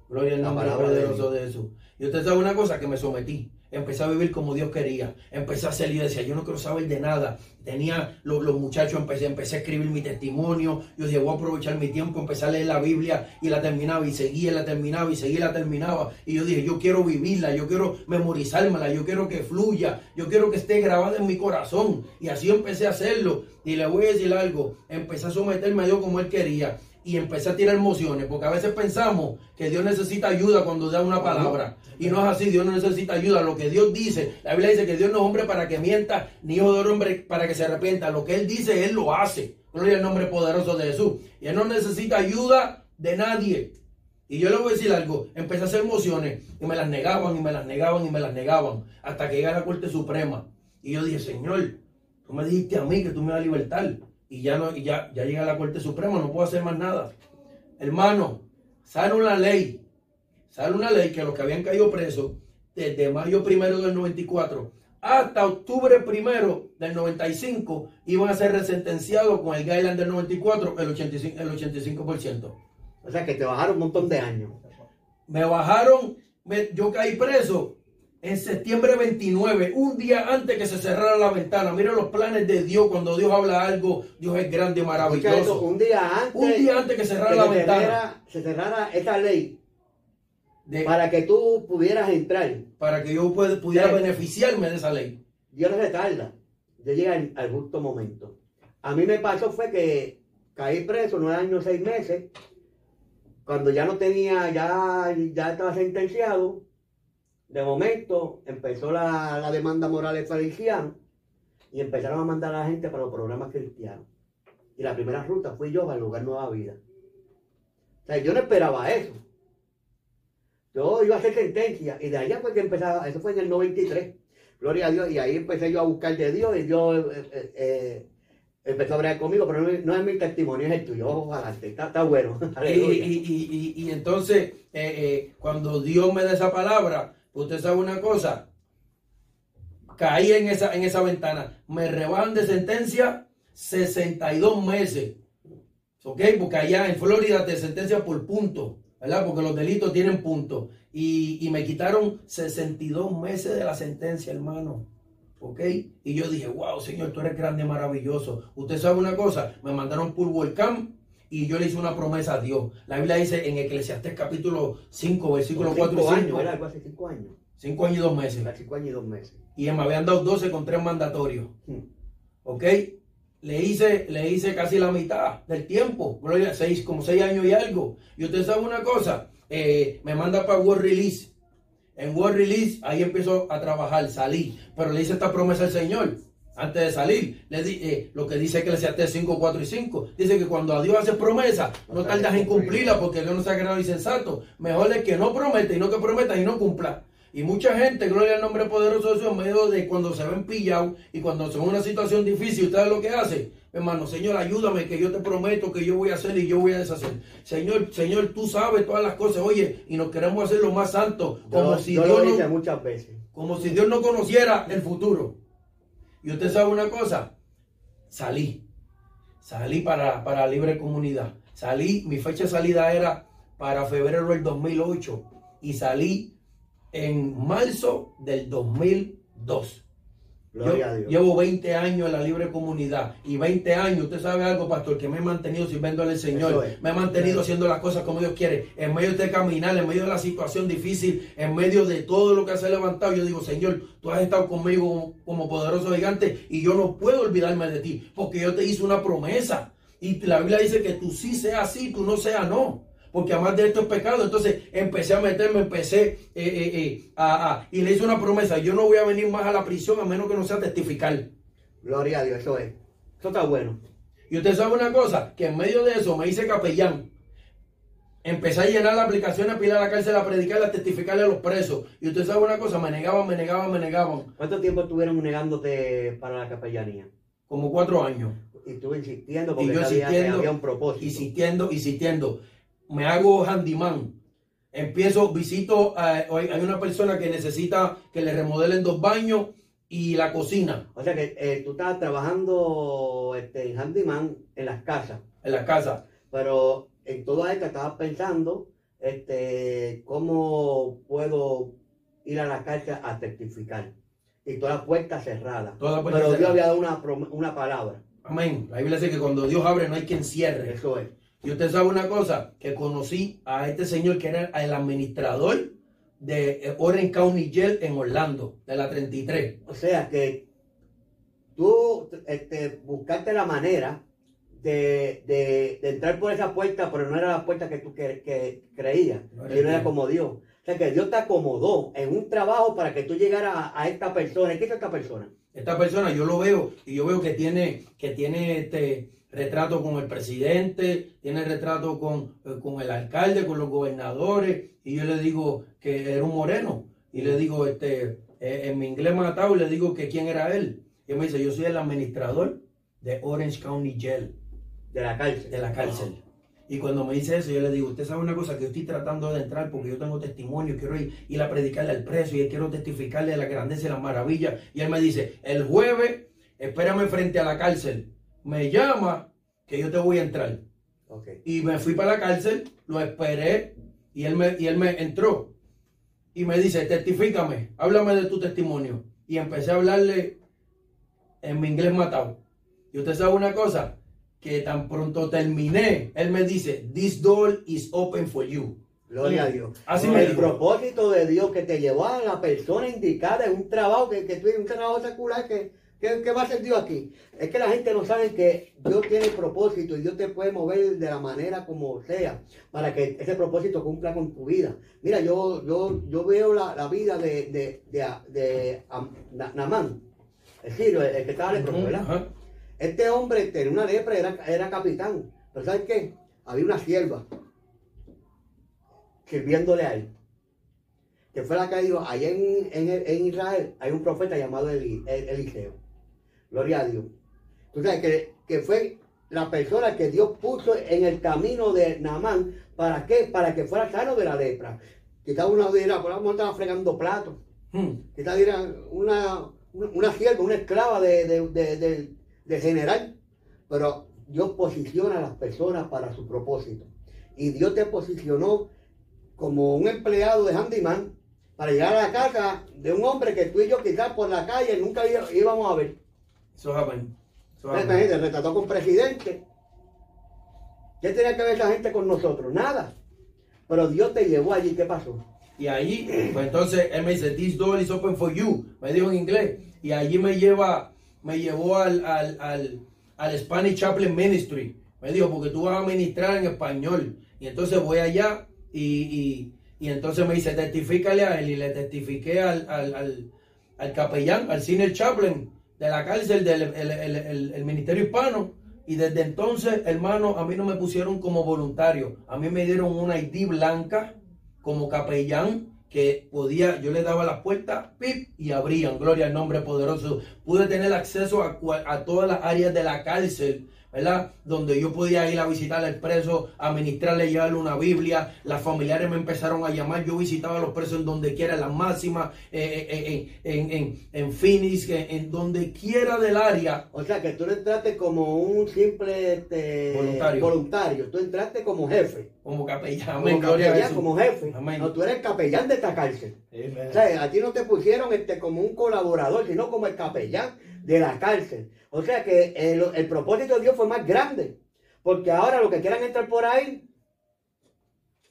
D: Gloria al
B: La
D: nombre
B: palabra de
D: poderoso de Jesús. Y usted sabe una cosa, que me sometí. Empecé a vivir como Dios quería. Empecé a hacer y decía, yo no quiero saber de nada. Tenía los, los muchachos, empecé, empecé a escribir mi testimonio. Yo dije, voy a aprovechar mi tiempo. Empecé a leer la Biblia y la terminaba y seguía, la terminaba y seguía, la terminaba. Y yo dije, yo quiero vivirla, yo quiero memorizármela, yo quiero que fluya, yo quiero que esté grabada en mi corazón. Y así empecé a hacerlo. Y le voy a decir algo, empecé a someterme a Dios como Él quería y empecé a tirar emociones, porque a veces pensamos que Dios necesita ayuda cuando da una palabra. Y no es así, Dios no necesita ayuda. Lo que Dios dice, la Biblia dice que Dios no es hombre para que mienta, ni hijo de hombre para que se arrepienta. Lo que Él dice, Él lo hace. Gloria al nombre poderoso de Jesús. Y Él no necesita ayuda de nadie. Y yo le voy a decir algo, empecé a hacer emociones y me las negaban y me las negaban y me las negaban hasta que llegué a la Corte Suprema. Y yo dije, Señor, tú me dijiste a mí que tú me vas a libertar. Y ya no, y ya, ya llega a la Corte Suprema, no puedo hacer más nada. Hermano, sale una ley, sale una ley que los que habían caído presos desde mayo primero del 94 hasta octubre primero del 95 iban a ser resentenciados con el guideline del 94 el 85%. El 85%.
B: O sea que te bajaron un montón de años.
D: Me bajaron, me- yo caí preso en septiembre 29, un día antes que se cerrara la ventana. Mira los planes de Dios, cuando Dios habla algo, Dios es grande maravilloso.
B: un día antes,
D: Un día antes que cerrara la
B: se
D: ventana.
B: cerrara, se cerrara esa ley
D: de-
B: para que tú pudieras entrar.
D: para que yo pudiera
B: Sí.
D: beneficiarme de esa ley.
B: Dios no se tarda, Dios llega al, al justo momento. A mí me pasó fue que caí preso nueve años, seis meses, cuando ya no tenía, ya, ya estaba sentenciado, de momento empezó la, la demanda moral de feliciano y empezaron a mandar a la gente para los programas cristianos. Y la primera ruta fui yo al lugar Nueva Vida. O sea, yo no esperaba eso. Yo iba a hacer sentencia y de allá fue que empezaba, eso fue en el 93. Gloria a Dios, y ahí empecé yo a buscar de Dios y Dios eh, eh, eh, empezó a hablar conmigo, pero no, es- no es mi testimonio, es el tuyo. Ojalá, está, está bueno. *laughs*
D: Y,
B: Aleluya.
D: y- y- y- entonces, eh, eh, cuando Dios me da esa palabra, usted sabe una cosa, caí en esa, en esa ventana, me rebajan de sentencia 62 meses, ¿ok? Porque allá en Florida te sentencian por punto, ¿verdad? Porque los delitos tienen puntos. Y, y me quitaron 62 meses de la sentencia, hermano. ¿Ok? Y yo dije, wow, Señor, tú eres grande, maravilloso. Usted sabe una cosa, me mandaron por volcán y yo le hice una promesa a Dios. La Biblia dice en Eclesiastés capítulo 5, versículo
B: Por
D: 4 y
B: cinco
D: 5.
B: años, ¿verdad? Algo así, cinco años.
D: 5 años y 2 meses.
B: Era cinco años y dos meses.
D: Y me habían dado 12 con 3 mandatorios.
B: Hmm.
D: ¿Ok? Le hice, le hice casi la mitad del tiempo. Gloria, seis, como 6 años y algo. Y usted sabe una cosa, eh, me manda para Word Release. En Word Release, ahí empezó a trabajar, salí. Pero le hice esta promesa al Señor. Antes de salir, le di, eh, lo que dice que le 5, 4 y 5. Dice que cuando a Dios hace promesa, no tardas en cumplirla porque Dios no se ha creado insensato. Mejor es que no promete y no que prometa y no cumpla. Y mucha gente, gloria al nombre poderoso de Dios, en medio de cuando se ven pillados y cuando se ven en una situación difícil, ¿ustedes lo que hace? Hermano, Señor, ayúdame que yo te prometo que yo voy a hacer y yo voy a deshacer. Señor, Señor, tú sabes todas las cosas, oye, y nos queremos hacer lo más santo, como
B: Yo,
D: si
B: yo
D: Dios
B: lo
D: no-
B: muchas veces.
D: como si Dios no conociera el futuro. Y usted sabe una cosa, salí, salí para, para libre comunidad. Salí, mi fecha de salida era para febrero del 2008 y salí en marzo del 2002. Yo
B: Gloria a Dios.
D: llevo 20 años en la libre comunidad y 20 años, usted sabe algo, pastor, que me he mantenido sirviéndole al Señor,
B: es.
D: me he mantenido haciendo las cosas como Dios quiere, en medio de caminar, en medio de la situación difícil, en medio de todo lo que se ha levantado, yo digo, Señor, tú has estado conmigo como, poderoso gigante y yo no puedo olvidarme de ti, porque yo te hice una promesa y la Biblia dice que tú sí seas sí, tú no seas no. Porque además de esto es pecado, entonces empecé a meterme, empecé eh, eh, eh, a, a- y le hice una promesa, yo no voy a venir más a la prisión a menos que no sea testificar.
B: Gloria a Dios, eso es. Eso está bueno.
D: Y usted sabe una cosa, que en medio de eso me hice capellán. Empecé a llenar la aplicación, a pilar a la cárcel, a predicar, a testificarle a los presos. Y usted sabe una cosa, me negaban, me negaban, me negaban.
B: ¿Cuánto tiempo estuvieron negándote para la capellanía?
D: Como cuatro años.
B: Y estuve insistiendo
D: Y
B: porque
D: yo
B: sabía que
D: insistiendo,
B: había un propósito.
D: insistiendo, insistiendo. Me hago handyman. Empiezo, visito, a- hay una persona que necesita que le remodelen dos baños y la cocina
B: O sea que eh, tú estabas trabajando este, en handyman en las casas,
D: en la casa.
B: pero en toda esta estabas pensando este, cómo puedo ir a la cárcel a testificar. Y todas las puertas cerradas.
D: Todas las puertas
B: pero Dios había dado una, una palabra.
D: Amén. La Biblia dice que cuando Dios abre no hay quien cierre.
B: Eso es.
D: Y usted sabe una cosa, que conocí a este señor que era el administrador de eh, Orange County Jail en Orlando, de la 33.
B: O sea que tú este, buscaste la manera de, de- de entrar por esa puerta, pero no era la puerta que tú que, que creías,
D: No era
B: sino era
D: Dios.
B: como Dios. O sea que Dios te acomodó en un trabajo para que tú llegaras a, a esta persona. ¿Qué es esta persona?
D: Esta persona yo lo veo y yo veo que tiene, que tiene este retrato con el presidente, tiene retrato con, eh, con el alcalde, con los gobernadores, y yo le digo que era un moreno, y le digo, este, eh, en mi inglés matado, y le digo que quién era él. Y él me dice, yo soy el administrador de Orange County Jail,
B: De la cárcel.
D: de la cárcel. Y cuando me dice eso, yo le digo, usted sabe una cosa que yo estoy tratando de entrar porque yo tengo testimonio, quiero ir, ir a predicarle al preso y quiero testificarle de la grandeza y la maravilla. Y él me dice, el jueves, espérame frente a la cárcel. Me llama que yo te voy a entrar.
B: Ok.
D: Y me fui para la cárcel, lo esperé y él me, y él me entró. Y me dice, testifícame, háblame de tu testimonio. Y empecé a hablarle en mi inglés matado. Y usted sabe una cosa, que tan pronto terminé, él me dice, this door is open for you.
B: Gloria a Dios.
D: Así
B: el propósito de Dios que te llevó a la persona indicada en un trabajo que, que tú un trabajo secular que, va a hacer Dios aquí. Es que la gente no sabe que Dios tiene propósito y Dios te puede mover de la manera como sea para que ese propósito cumpla con tu vida. Mira, yo, yo, yo veo la, la vida de, de, de, de Am- Na- Naamán, el el, que estaba leproso, ¿verdad?
D: Ajá.
B: Este hombre tenía una lepra, era, era capitán. Pero ¿sabes qué? Había una sierva sirviéndole a él. Que fue la que dijo, allá en, en, en Israel hay un profeta llamado Eli- El- Eliseo. Gloria a Dios. Tú sabes que, que fue la persona que Dios puso en el camino de Naamán. ¿Para qué? Para que fuera sano de la lepra. Quizás uno dirá, por la mujer estaba fregando platos.
D: Hmm.
B: Quizás dirá una, una, una sierva, una esclava de, de, de- general. Pero Dios posiciona a las personas para su propósito. Y Dios te posicionó como un empleado de handyman para llegar a la casa de un hombre que tú y yo quizás por la calle nunca íbamos a ver.
D: Eso es amén.
B: Gente retrató con presidente. ¿Qué tenía que ver esa gente con nosotros? Nada. Pero Dios te llevó allí. ¿Qué pasó?
D: Y allí, pues entonces él me dice, this door is open for you, me dijo en inglés. Y allí me lleva, me llevó al, al, al, al Spanish Chaplain Ministry. Me dijo, porque tú vas a ministrar en español. Y entonces voy allá y, y, y entonces me dice, testifícale a él. Y le testifiqué al, al, al, al capellán, al senior chaplain de la cárcel del el, el- el- Ministerio Hispano. Y desde entonces, hermano, a mí no me pusieron como voluntario. A mí me dieron una ID blanca como capellán que podía, yo le daba las puertas, pip, y abrían, gloria al nombre poderoso. Pude tener acceso a, a todas las áreas de la cárcel, ¿verdad? Donde yo podía ir a visitar al preso, a ministrarle, llevarle una Biblia. Las familiares me empezaron a llamar. Yo visitaba a los presos en donde quiera, en las máximas, eh, eh, en, en, en, en Phoenix, en, en donde quiera del área.
B: O sea, que tú no entraste como un simple este,
D: Voluntario.
B: voluntario. Tú entraste como jefe.
D: Como capellán,
B: Como capellán, como jefe.
D: Amén.
B: No, tú eres el capellán de esta cárcel.
D: Amen.
B: O sea, a ti no te pusieron este, como un colaborador, sino como el capellán de la cárcel. O sea que el, el propósito de Dios fue más grande. Porque ahora los que quieran entrar por ahí,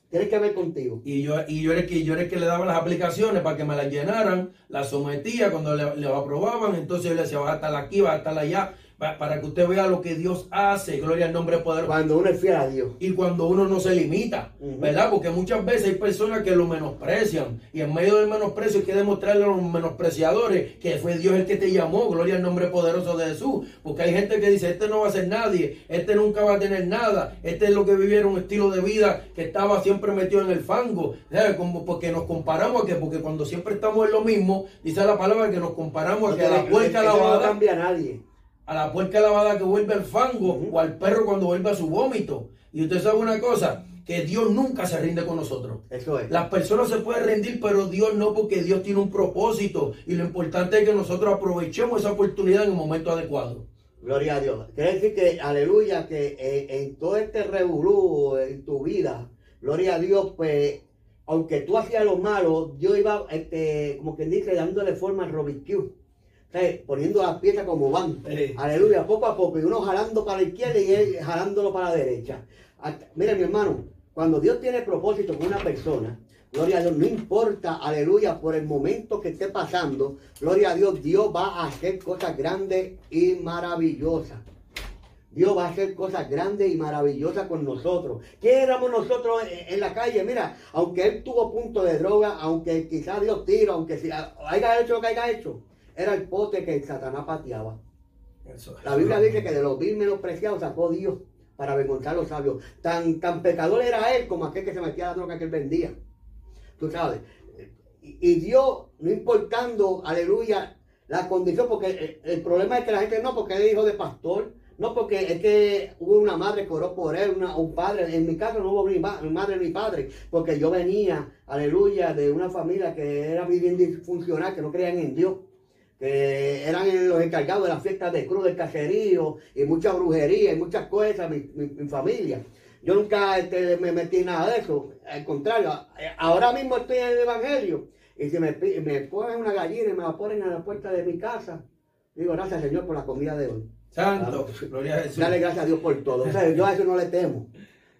B: tienen que ver contigo.
D: Y yo, y yo era que yo era que le daba las aplicaciones para que me las llenaran, las sometía cuando le, aprobaban, entonces yo le decía, va a estar aquí, va a estar allá, para que usted vea lo que Dios hace, gloria al nombre poderoso.
B: Cuando uno es fiel a Dios.
D: Y cuando uno no se limita. ¿verdad? Porque muchas veces hay personas que lo menosprecian y en medio del menosprecio hay que demostrarle a los menospreciadores que fue Dios el que te llamó, gloria al nombre poderoso de Jesús. Porque hay gente que dice, este no va a ser nadie, este nunca va a tener nada, este es lo que viviera un estilo de vida que estaba siempre metido en el fango, ¿sabes? Como porque nos comparamos a que, porque cuando siempre estamos en lo mismo, dice la palabra que nos comparamos a que a la lavada
B: cambia a nadie.
D: A la puerca lavada que vuelve al fango o al perro cuando vuelve a su vómito. Y usted sabe una cosa, que Dios nunca se rinde con nosotros.
B: Eso es.
D: Las personas se pueden rendir, pero Dios no, porque Dios tiene un propósito. Y lo importante es que nosotros aprovechemos esa oportunidad en el momento adecuado.
B: Gloria a Dios. Quiere decir que, aleluya, que eh, en todo este revolú en tu vida, gloria a Dios, pues, aunque tú hacías lo malo, Dios iba, este, como quien dice, dándole forma al Rubik's Poniendo las piezas como van.
D: Sí.
B: Aleluya, poco a poco. Y uno jalando para la izquierda y él jalándolo para la derecha. Hasta- mira, mi hermano, cuando Dios tiene propósito con una persona, gloria a Dios, no importa, aleluya, por el momento que esté pasando, gloria a Dios, Dios va a hacer cosas grandes y maravillosas. Dios va a hacer cosas grandes y maravillosas con nosotros. ¿Qué éramos nosotros en, la calle? Mira, aunque él tuvo punto de droga, aunque quizás Dios tiro, aunque si, haya hecho lo que haya hecho, era el pote que Satanás pateaba. La Biblia dice que de los vil menospreciados sacó Dios para avergonzar a los sabios. Tan, tan pecador era él como aquel que se metía a la droga que él vendía. Tú sabes. Y, y Dios, no importando, aleluya, la condición, porque el, el problema es que la gente no, porque él es hijo de pastor, No, porque es que hubo una madre que oró por él, una- un padre. En mi caso no hubo ni, ma- madre ni padre, porque yo venía, aleluya, de una familia que era bien disfuncional, que no creían en Dios, que eran los encargados de las fiestas de cruz, del caserío, y mucha brujería, y muchas cosas, mi, mi- mi familia. Yo nunca este, me metí en nada de eso, al contrario, ahora mismo estoy en el Evangelio, y si me, me ponen una gallina y me la ponen a la puerta de mi casa, digo, gracias Señor por la comida de hoy.
D: Santo, gloria a Jesús.
B: Dale gracias a Dios por todo. O sea, yo a eso no le temo.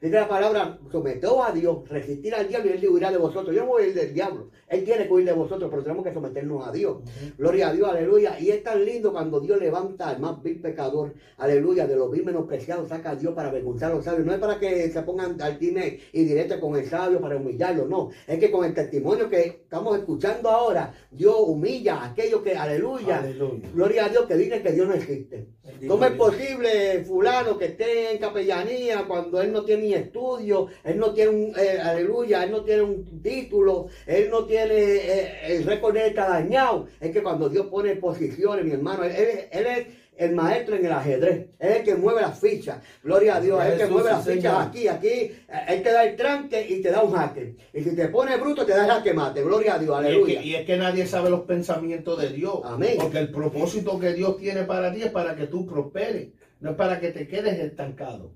B: Dice la palabra, someteos a Dios, resistir al diablo y él huirá de vosotros. Yo no voy a ir del diablo. Él tiene que huir de vosotros, pero tenemos que someternos a Dios. Gloria a Dios, aleluya. Y es tan lindo cuando Dios levanta al más vil pecador, aleluya, de los vil menospreciados, saca a Dios para avergonzar a los sabios. No es para que se pongan al time y directo con el sabio para humillarlo, no. Es que con el testimonio que estamos escuchando ahora, Dios humilla a aquellos que, aleluya,
C: Aleluya.
B: gloria a Dios, que dicen que Dios no existe. ¿Cómo es posible, fulano, que esté en capellanía cuando él no tiene ni estudio, él no tiene un, eh, aleluya, él no tiene un título, él no tiene, eh, el récord de está dañado? Es que cuando Dios pone posiciones, mi hermano, él, él- él es el maestro en el ajedrez, es el que mueve las fichas, gloria a Dios, es el que mueve las fichas aquí, aquí, eh, él te da el tranque y te da un jaque, y si te pone bruto te da el jaque mate, gloria a Dios,
C: Y es,
B: aleluya.
C: que, y es que nadie sabe los pensamientos de Dios.
B: Amén.
C: Porque el propósito que Dios tiene para ti es para que tú prosperes, no es para que te quedes estancado.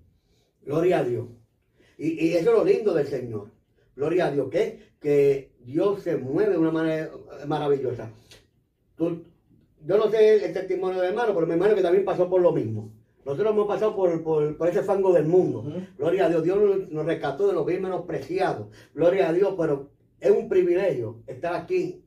B: Gloria a Dios. Y, y eso es lo lindo del Señor. Gloria a Dios. Que, que Dios se mueve de una manera maravillosa. Tú- yo no sé el testimonio de hermano, pero mi hermano que también pasó por lo mismo. Nosotros hemos pasado por, por- por ese fango del mundo. Gloria a Dios. Dios nos, nos rescató de los bien menospreciados. Gloria a Dios. Pero es un privilegio estar aquí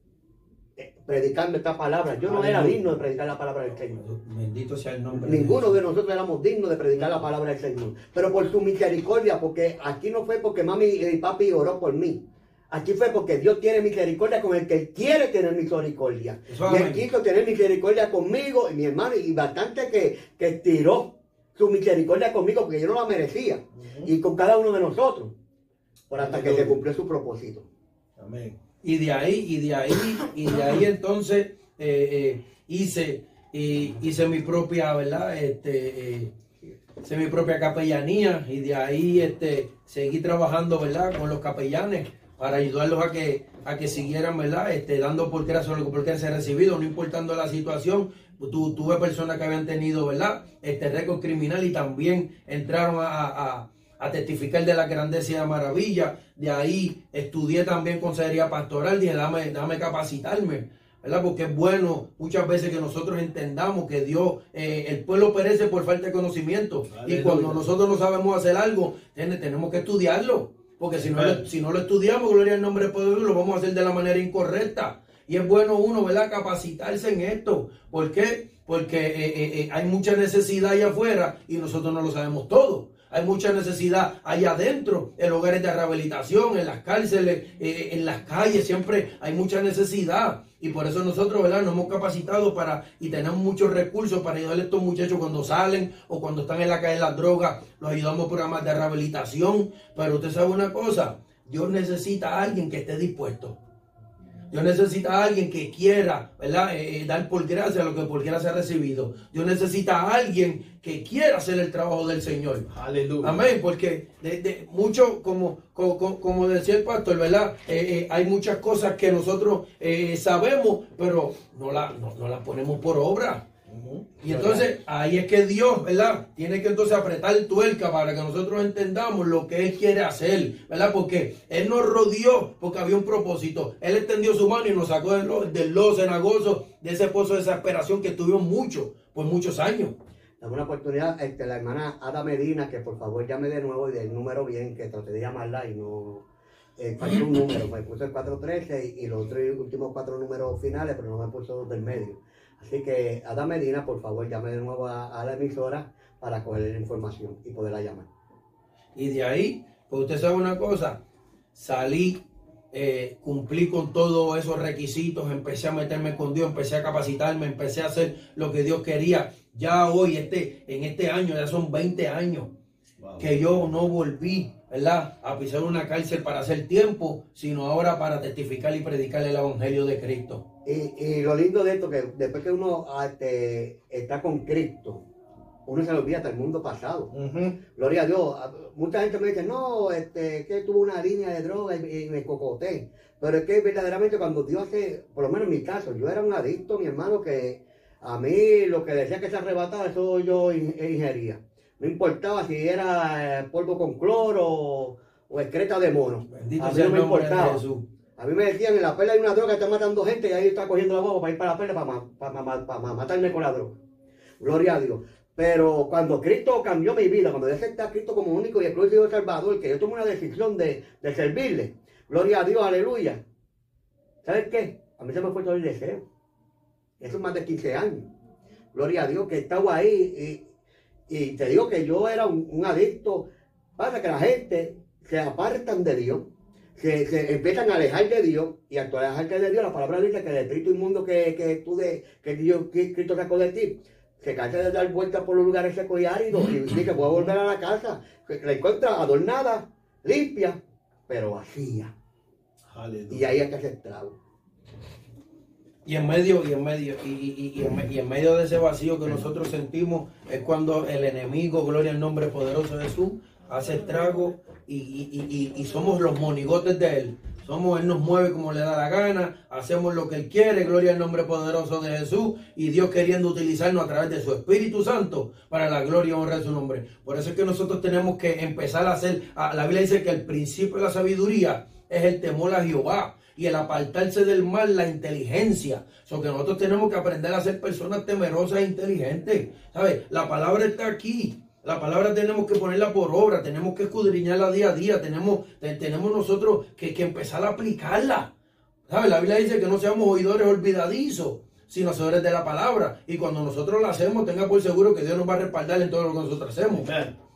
B: predicando esta palabra. Yo no era digno de predicar la palabra del Señor.
D: Bendito sea el nombre
B: Ninguno
D: de
B: nosotros éramos dignos de predicar la palabra del Señor. Pero por su misericordia, porque aquí no fue porque mami y papi oró por mí. Aquí fue porque Dios tiene misericordia con el que quiere tener misericordia. Y él quiso tener misericordia conmigo y mi hermano, y bastante que, que estiró su misericordia conmigo porque yo no la merecía. Y con cada uno de nosotros. Por hasta que se cumplió su propósito.
C: Amén.
D: Y de ahí, y de ahí, y de ahí entonces eh, eh, hice, hice mi propia, ¿verdad? Este, eh, hice mi propia capellanía y de ahí este, seguí trabajando, ¿verdad? Con los capellanes para ayudarlos a que, a que siguieran, ¿verdad? Este, dando por gracia lo que se recibido, no importando la situación. Tu- tuve personas que habían tenido, ¿verdad? Este récord criminal y también entraron a, a- a testificar de la grandeza y la maravilla. De ahí estudié también consejería pastoral, dije, dame, dame capacitarme, ¿verdad? Porque es bueno muchas veces que nosotros entendamos que Dios, eh, el pueblo perece por falta de conocimiento. Y cuando nosotros no sabemos hacer algo, ten- tenemos que estudiarlo. Porque si no, lo, si no lo estudiamos, gloria al nombre de Dios, lo vamos a hacer de la manera incorrecta. Y es bueno uno, ¿verdad? Capacitarse en esto. ¿Por qué? Porque eh, eh, hay mucha necesidad allá afuera y nosotros no lo sabemos todo. Hay mucha necesidad allá adentro, en hogares de rehabilitación, en las cárceles, eh, en las calles, siempre hay mucha necesidad. Y por eso nosotros, ¿verdad? Nos hemos capacitado para, y tenemos muchos recursos para ayudarle a estos muchachos cuando salen o cuando están en la calle de las drogas. Los ayudamos programas de rehabilitación. Pero usted sabe una cosa, Dios necesita a alguien que esté dispuesto. Dios necesita a alguien que quiera, ¿verdad? Eh, eh, dar por gracia lo que por gracia ha recibido. Dios necesita a alguien que quiera hacer el trabajo del Señor.
C: Aleluya.
D: Amén, porque de, de mucho, como, como, como decía el pastor, ¿verdad? Eh, eh, hay muchas cosas que nosotros eh, sabemos, pero no las no, no las ponemos por obra. Y entonces ahí es que Dios, ¿verdad? Tiene que entonces apretar tuerca para que nosotros entendamos lo que Él quiere hacer, ¿verdad? Porque Él nos rodeó porque había un propósito. Él extendió su mano y nos sacó del, lo- del lodo cenagoso, de ese pozo de desesperación que tuvimos mucho, por muchos años.
B: Dame una oportunidad, este, la hermana Ada Medina, que por favor llame de nuevo y del número bien, que traté de llamarla y no. Eh, un número, me puso el 413 y, y los otros últimos cuatro números finales, pero no me puso los del medio. Así que Ada Medina, por favor, llame de nuevo a, a la emisora para coger la información y poderla llamar.
D: Y de ahí, pues usted sabe una cosa, salí, eh, cumplí con todos esos requisitos, empecé a meterme con Dios, empecé a capacitarme, empecé a hacer lo que Dios quería. Ya hoy, este, en este año, ya son 20 años
C: Wow.
D: que yo no volví, ¿verdad? A pisar una cárcel para hacer tiempo, sino ahora para testificar y predicar el Evangelio de Cristo.
B: Y, y lo lindo de esto, que después que uno ah, este, está con Cristo, uno se le olvida hasta el mundo pasado. Gloria a Dios. A- Mucha gente me dice, no, este, que tuvo una línea de droga y, y me cocoté. Pero es que verdaderamente cuando Dios hace, por lo menos en mi caso, yo era un adicto, mi hermano, que a mí lo que decía que se arrebataba, eso yo in- ingería. No importaba si era eh, polvo con cloro o, excreta de mono.
D: Bendito
B: a mí
D: sea
B: no me importaba.
D: Jesús.
B: A mí me decían, en la perla hay una droga que está matando gente y ahí está cogiendo la boba para ir para la perla para, ma- para para ma- matarme con la droga. Gloria a Dios. Pero cuando Cristo cambió mi vida, cuando yo acepté a Cristo como único y exclusivo Salvador, que yo tomé una decisión de, de servirle, gloria a Dios, aleluya. ¿Sabes qué? A mí se me fue todo el deseo. Eso es más de 15 años. Gloria a Dios que estaba ahí y, y te digo que yo era un, un adicto. Pasa que la gente se apartan de Dios, se, se empiezan a alejar de Dios y al alejarte de Dios, la palabra dice que el espíritu inmundo que, que tú de, que Dios, que Cristo sacó de ti, se cansa de dar vueltas por los lugares secos y áridos y dice, voy a volver a la casa, que la encuentra adornada, limpia, pero vacía.
C: Aleluya.
B: Y ahí hay que trago.
D: Y en medio, y en medio, y, y- y en, me- y en medio de ese vacío que nosotros sentimos es cuando el enemigo, gloria al nombre poderoso de Jesús, hace estrago y, y- y- y- somos los monigotes de él. Somos, él nos mueve como le da la gana, hacemos lo que él quiere, gloria al nombre poderoso de Jesús, y Dios queriendo utilizarnos a través de su Espíritu Santo para la gloria y honra de su nombre. Por eso es que nosotros tenemos que empezar a hacer, la Biblia dice que el principio de la sabiduría es el temor a Jehová y el apartarse del mal, la inteligencia. So que nosotros tenemos que aprender a ser personas temerosas e inteligentes. ¿Sabes? La palabra está aquí. La palabra tenemos que ponerla por obra, tenemos que escudriñarla día a día, tenemos, te- tenemos nosotros que, que empezar a aplicarla. ¿Sabes? La Biblia dice que no seamos oidores olvidadizos, sino hacedores de la palabra. Y cuando nosotros la hacemos, tenga por seguro que Dios nos va a respaldar en todo lo que nosotros hacemos.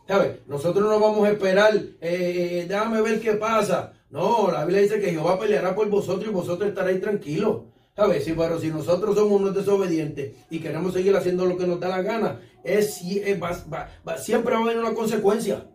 D: ¿Sabes? Nosotros no vamos a esperar, eh, eh, déjame ver qué pasa. No, la Biblia dice que Jehová peleará por vosotros y vosotros estaréis tranquilos. ¿Sabes? Sí, pero si nosotros somos unos desobedientes y queremos seguir haciendo lo que nos da la gana, es, si- eh, va- va- va- siempre va a haber una consecuencia.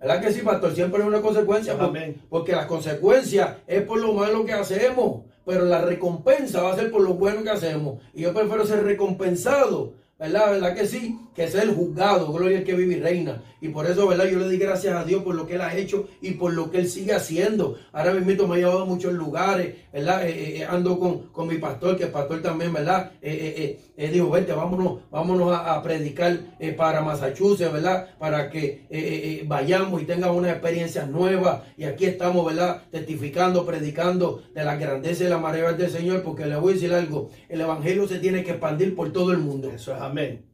D: ¿Verdad que sí, pastor? Siempre hay una consecuencia. por- porque la consecuencia es por lo malo que hacemos, pero la recompensa va a ser por lo bueno que hacemos. Y yo prefiero ser recompensado, ¿verdad? ¿Verdad que sí? Que ser juzgado, gloria al que vive y reina. Y por eso, ¿verdad? Yo le di gracias a Dios por lo que Él ha hecho y por lo que Él sigue haciendo. Ahora mismo me ha llevado a muchos lugares, ¿verdad? Eh, eh, eh, ando con, con mi pastor, que el pastor también, ¿verdad? Eh, dijo, vente, vámonos, vámonos a, a predicar para Massachusetts, ¿verdad? Para que vayamos y tengamos unas experiencias nuevas. Y aquí estamos, ¿verdad? Testificando, predicando de la grandeza y la maravillas del Señor, porque le voy a decir algo, el Evangelio se tiene que expandir por todo el mundo.
C: Eso es amén.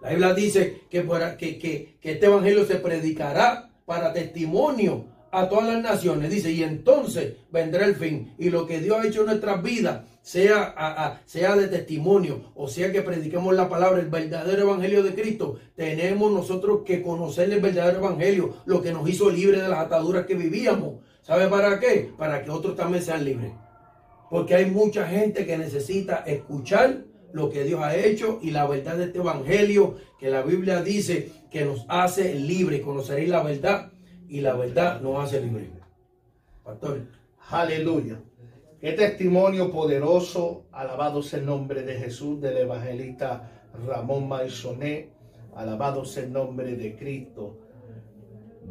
D: La Biblia dice que, este evangelio se predicará para testimonio a todas las naciones. Dice, y entonces vendrá el fin. Y lo que Dios ha hecho en nuestras vidas sea, sea de testimonio, o sea que prediquemos la palabra, el verdadero evangelio de Cristo. Tenemos nosotros que conocer el verdadero evangelio, lo que nos hizo libres de las ataduras que vivíamos. ¿Sabe para qué? Para que otros también sean libres. Porque hay mucha gente que necesita escuchar lo que Dios ha hecho y la verdad de este evangelio que la Biblia dice que nos hace libres. Conoceréis la verdad y la verdad nos hace libres. Pastor.
C: Aleluya. Qué testimonio poderoso. Alabado sea el nombre de Jesús, del evangelista Ramón Maisoné. Alabado sea el nombre de Cristo.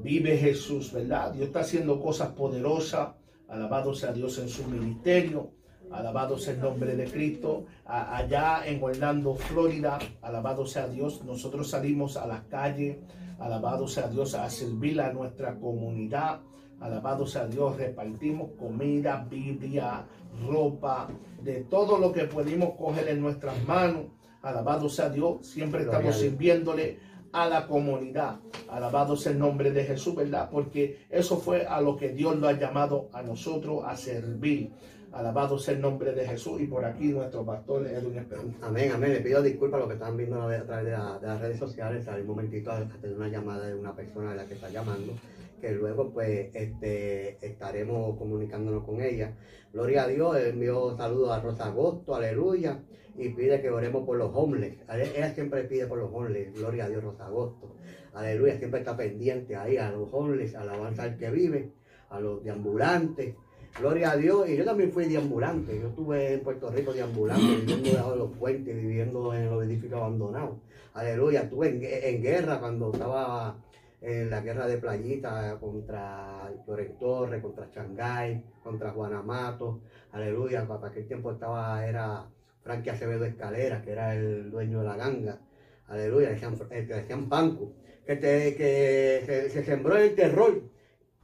C: Vive Jesús, ¿verdad? Dios está haciendo cosas poderosas. Alabado sea Dios en su ministerio. Alabado sea el nombre de Cristo. Allá en Orlando, Florida. Alabado sea Dios. Nosotros salimos a las calles. Alabado sea Dios a servir a nuestra comunidad. Alabado sea Dios. Repartimos comida, Biblia, ropa, de todo lo que pudimos coger en nuestras manos. Alabado sea Dios. Siempre estamos sirviéndole a la comunidad. Alabado sea el nombre de Jesús, ¿verdad? Porque eso fue a lo que Dios lo ha llamado a nosotros a servir. Alabado sea el nombre de Jesús. Y por aquí nuestro pastor Edwin Esperanza.
B: Amén, amén. Le pido disculpas a los que están viendo a través de, la- de las redes sociales. Un momentito a, tener una llamada de una persona de la que está llamando. Que luego, pues, este, estaremos comunicándonos con ella. Gloria a Dios. Envió saludos a Rosa Agosto, aleluya. Y pide que oremos por los homeless. Ella ella siempre pide por los homeless. Gloria a Dios, Rosa Agosto. Aleluya. Siempre está pendiente ahí a los homeless, alabanza al que vive, a los deambulantes. Gloria a Dios. Y yo también fui deambulante. Yo estuve en Puerto Rico deambulante, viviendo *clears throat* debajo de los puentes, viviendo en los edificios abandonados. Aleluya. Estuve en, en guerra cuando estaba en la guerra de Playita contra Lloren Torres, contra Changay, contra Juanamato. Aleluya. Para aquel tiempo estaba, era Frankie Acevedo Escalera, que era el dueño de la ganga. Aleluya. Decían, eh, decían Banco. Que, te, que se, se sembró el terror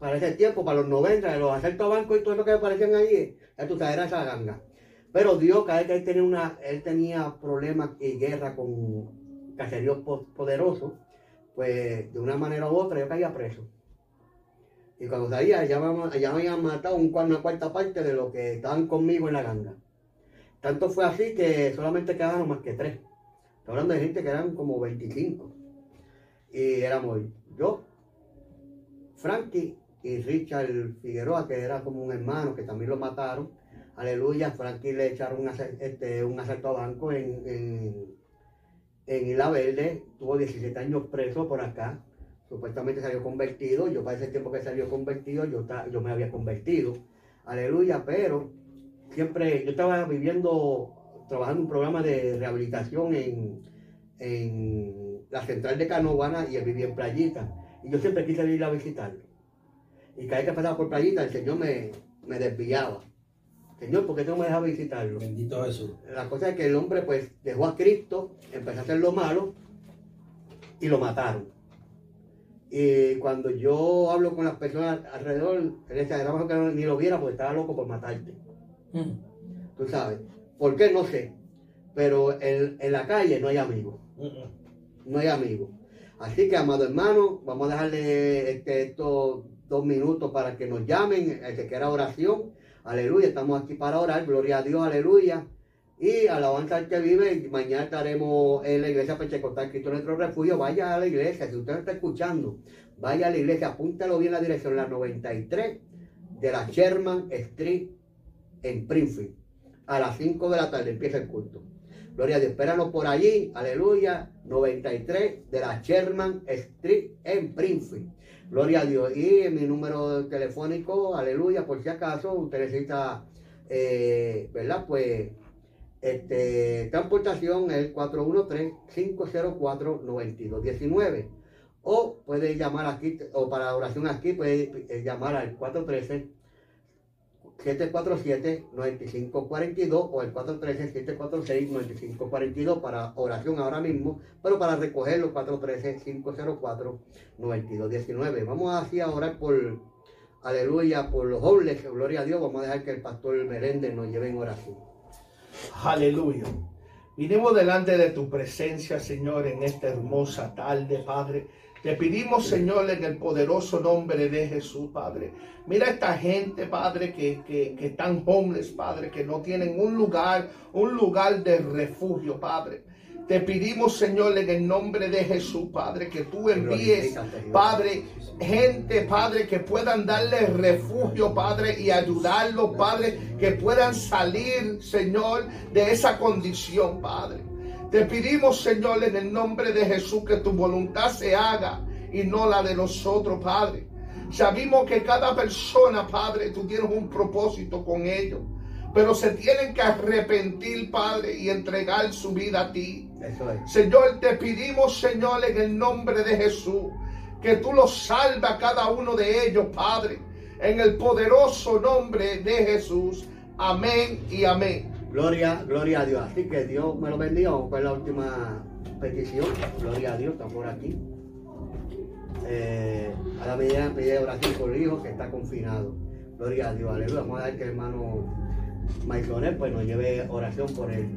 B: para ese tiempo, para los 90, los asaltos a bancos y todo lo que aparecían ahí, ya tú sabes, era esa ganga. Pero Dios, cada vez que él tenía, una, él tenía problemas y guerra con caseríos poderosos, pues de una manera u otra yo caía preso. Y cuando salía, me, ya me habían matado un, una cuarta parte de lo que estaban conmigo en la ganga. Tanto fue así que solamente quedaron más que tres. Estoy hablando de gente que eran como 25. Y éramos yo, Frankie y Richard Figueroa, que era como un hermano, que también lo mataron. Aleluya, Frankie le echaron un, este, un asalto a banco en, en, en Isla Verde, tuvo 17 años preso por acá, supuestamente salió convertido, yo para ese tiempo que salió convertido, yo, yo me había convertido, aleluya, pero siempre, yo estaba viviendo, trabajando un programa de rehabilitación en, en la central de Canovana y él vivía en Playita, y yo siempre quise ir a visitarlo. Y cada vez que pasaba por playita, el Señor me, me desviaba. Señor, ¿por qué no me deja visitarlo?
D: Bendito Jesús.
B: La cosa es que el hombre pues dejó a Cristo, empezó a hacer lo malo y lo mataron. Y cuando yo hablo con las personas alrededor, él mejor que ni lo viera porque estaba loco por matarte. Mm. Tú sabes. ¿Por qué? No sé. Pero en, en la calle no hay amigos. No hay amigos. Así que, amado hermano, vamos a dejarle este, esto dos minutos para que nos llamen, el que quiera oración. Aleluya, estamos aquí para orar, gloria a Dios, aleluya. Y alabanza al que vive, mañana estaremos en la iglesia Pentecostal Cristo nuestro refugio. Vaya a la iglesia, si usted está escuchando, vaya a la iglesia, apúntalo bien la dirección, la 93 de la Sherman Street en Prinfield. A las 5 de la tarde empieza el culto. Gloria a Dios, espéranos por allí, aleluya, 93 de la Sherman Street en Prinfield. Gloria a Dios. Y mi número telefónico, aleluya, por si acaso usted necesita, eh, ¿verdad? Pues, este, transportación el 413-504-9219. O puede llamar aquí, o para oración aquí, puede eh, llamar al 413 747-9542 o el 413-746-9542 para oración ahora mismo, pero para recoger los 413-504-9219. Vamos así a orar por, aleluya, por los jóvenes, gloria a Dios. Vamos a dejar que el pastor Meléndez nos lleve en oración.
C: Aleluya. Vinimos delante de tu presencia, Señor, en esta hermosa tarde, Padre te pedimos, Señor, en el poderoso nombre de Jesús, Padre. Mira esta gente, Padre, que, que, que están homeless, Padre, que no tienen un lugar, un lugar de refugio, Padre. Te pedimos, Señor, en el nombre de Jesús, Padre, que tú envíes, Padre, gente, Padre, que puedan darle refugio, Padre, y ayudarlos, Padre, que puedan salir, Señor, de esa condición, Padre. Te pedimos, Señor, en el nombre de Jesús, que tu voluntad se haga y no la de nosotros, Padre. Sabemos que cada persona, Padre, tú tienes un propósito con ellos. Pero se tienen que arrepentir, Padre, y entregar su vida a ti. Señor, te pedimos, Señor, en el nombre de Jesús, que tú los salvas a cada uno de ellos, Padre. En el poderoso nombre de Jesús. Amén y amén.
B: Gloria, gloria a Dios. Así que Dios me lo bendiga. Vamos con la última petición. Gloria a Dios, estamos por aquí. Eh, a la medida de oración por el hijo que está confinado. Gloria a Dios, aleluya. Vamos a dar que el hermano Maisonet pues nos lleve oración por el,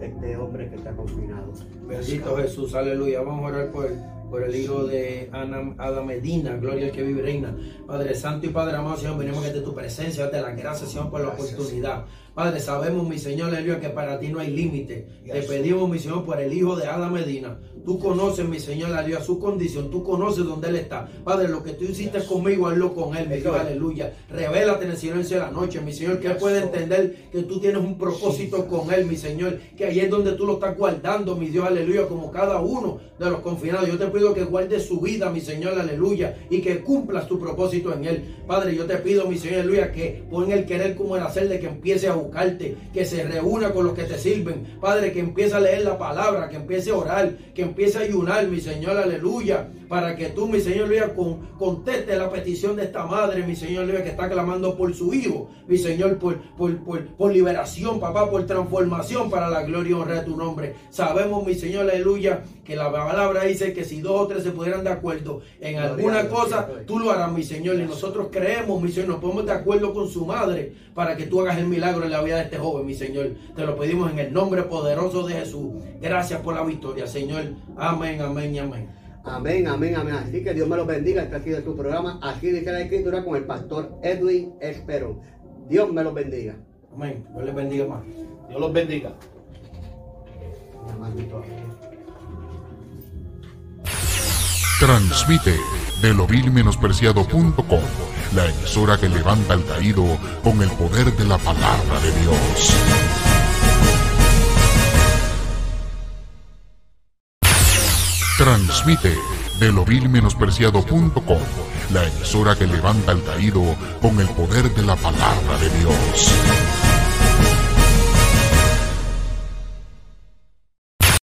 B: este hombre que está confinado.
D: Bendito Jesús, aleluya. Vamos a orar por él por el hijo de Ana, Ada Medina, gloria al que vive reina. Padre Santo y Padre amado, Señor, venimos desde tu presencia, de la gracias, Señor, por la oportunidad. Padre, sabemos, mi Señor, aleluya, que para ti no hay límite. Te pedimos, mi Señor, por el hijo de Ada Medina. Tú conoces, mi Señor, aleluya, su condición. Tú conoces dónde él está. Padre, lo que tú hiciste conmigo, hazlo con él, mi Dios, aleluya. Revélate en el silencio de la noche, mi Señor, que él puede entender que tú tienes un propósito con él, mi Señor. Que ahí es donde tú lo estás guardando, mi Dios, aleluya, como cada uno de los confinados. Yo te pido que guardes su vida, mi Señor, aleluya, y que cumplas tu propósito en él. Padre, yo te pido, mi Señor, aleluya, que pon el querer como el hacer de que empiece a buscarte, que se reúna con los que te sirven. Padre, que empiece a leer la palabra, que empiece a orar, que empiece a ayunar, mi Señor, aleluya, para que tú, mi Señor, aleluya, con, conteste la petición de esta madre, mi Señor, aleluya, que está clamando por su hijo, mi Señor, por, por, por, por liberación, papá, por transformación para la gloria y honra de tu nombre. Sabemos, mi Señor, aleluya, que la palabra dice que si dos o tres se pudieran de acuerdo en
B: Gloria
D: alguna cosa, tú lo harás, mi Señor, y nosotros creemos, mi Señor, nos ponemos de acuerdo con su madre para que tú hagas el milagro en la vida de este joven, mi Señor. Te lo pedimos en el nombre poderoso de Jesús. Gracias por la victoria, Señor. Amén, amén y amén.
B: Amén, amén, amén. Así que Dios me los bendiga. Este ha sido su programa. Así dice la escritura con el pastor Edwin Esperón. Dios me los bendiga.
D: Amén. Dios les bendiga más.
C: Dios los bendiga.
A: Transmite de lovilmenospreciado.com, la emisora que levanta al caído con el poder de la palabra de Dios. Transmite de lovilmenospreciado.com, la emisora que levanta al caído con el poder de la palabra de Dios.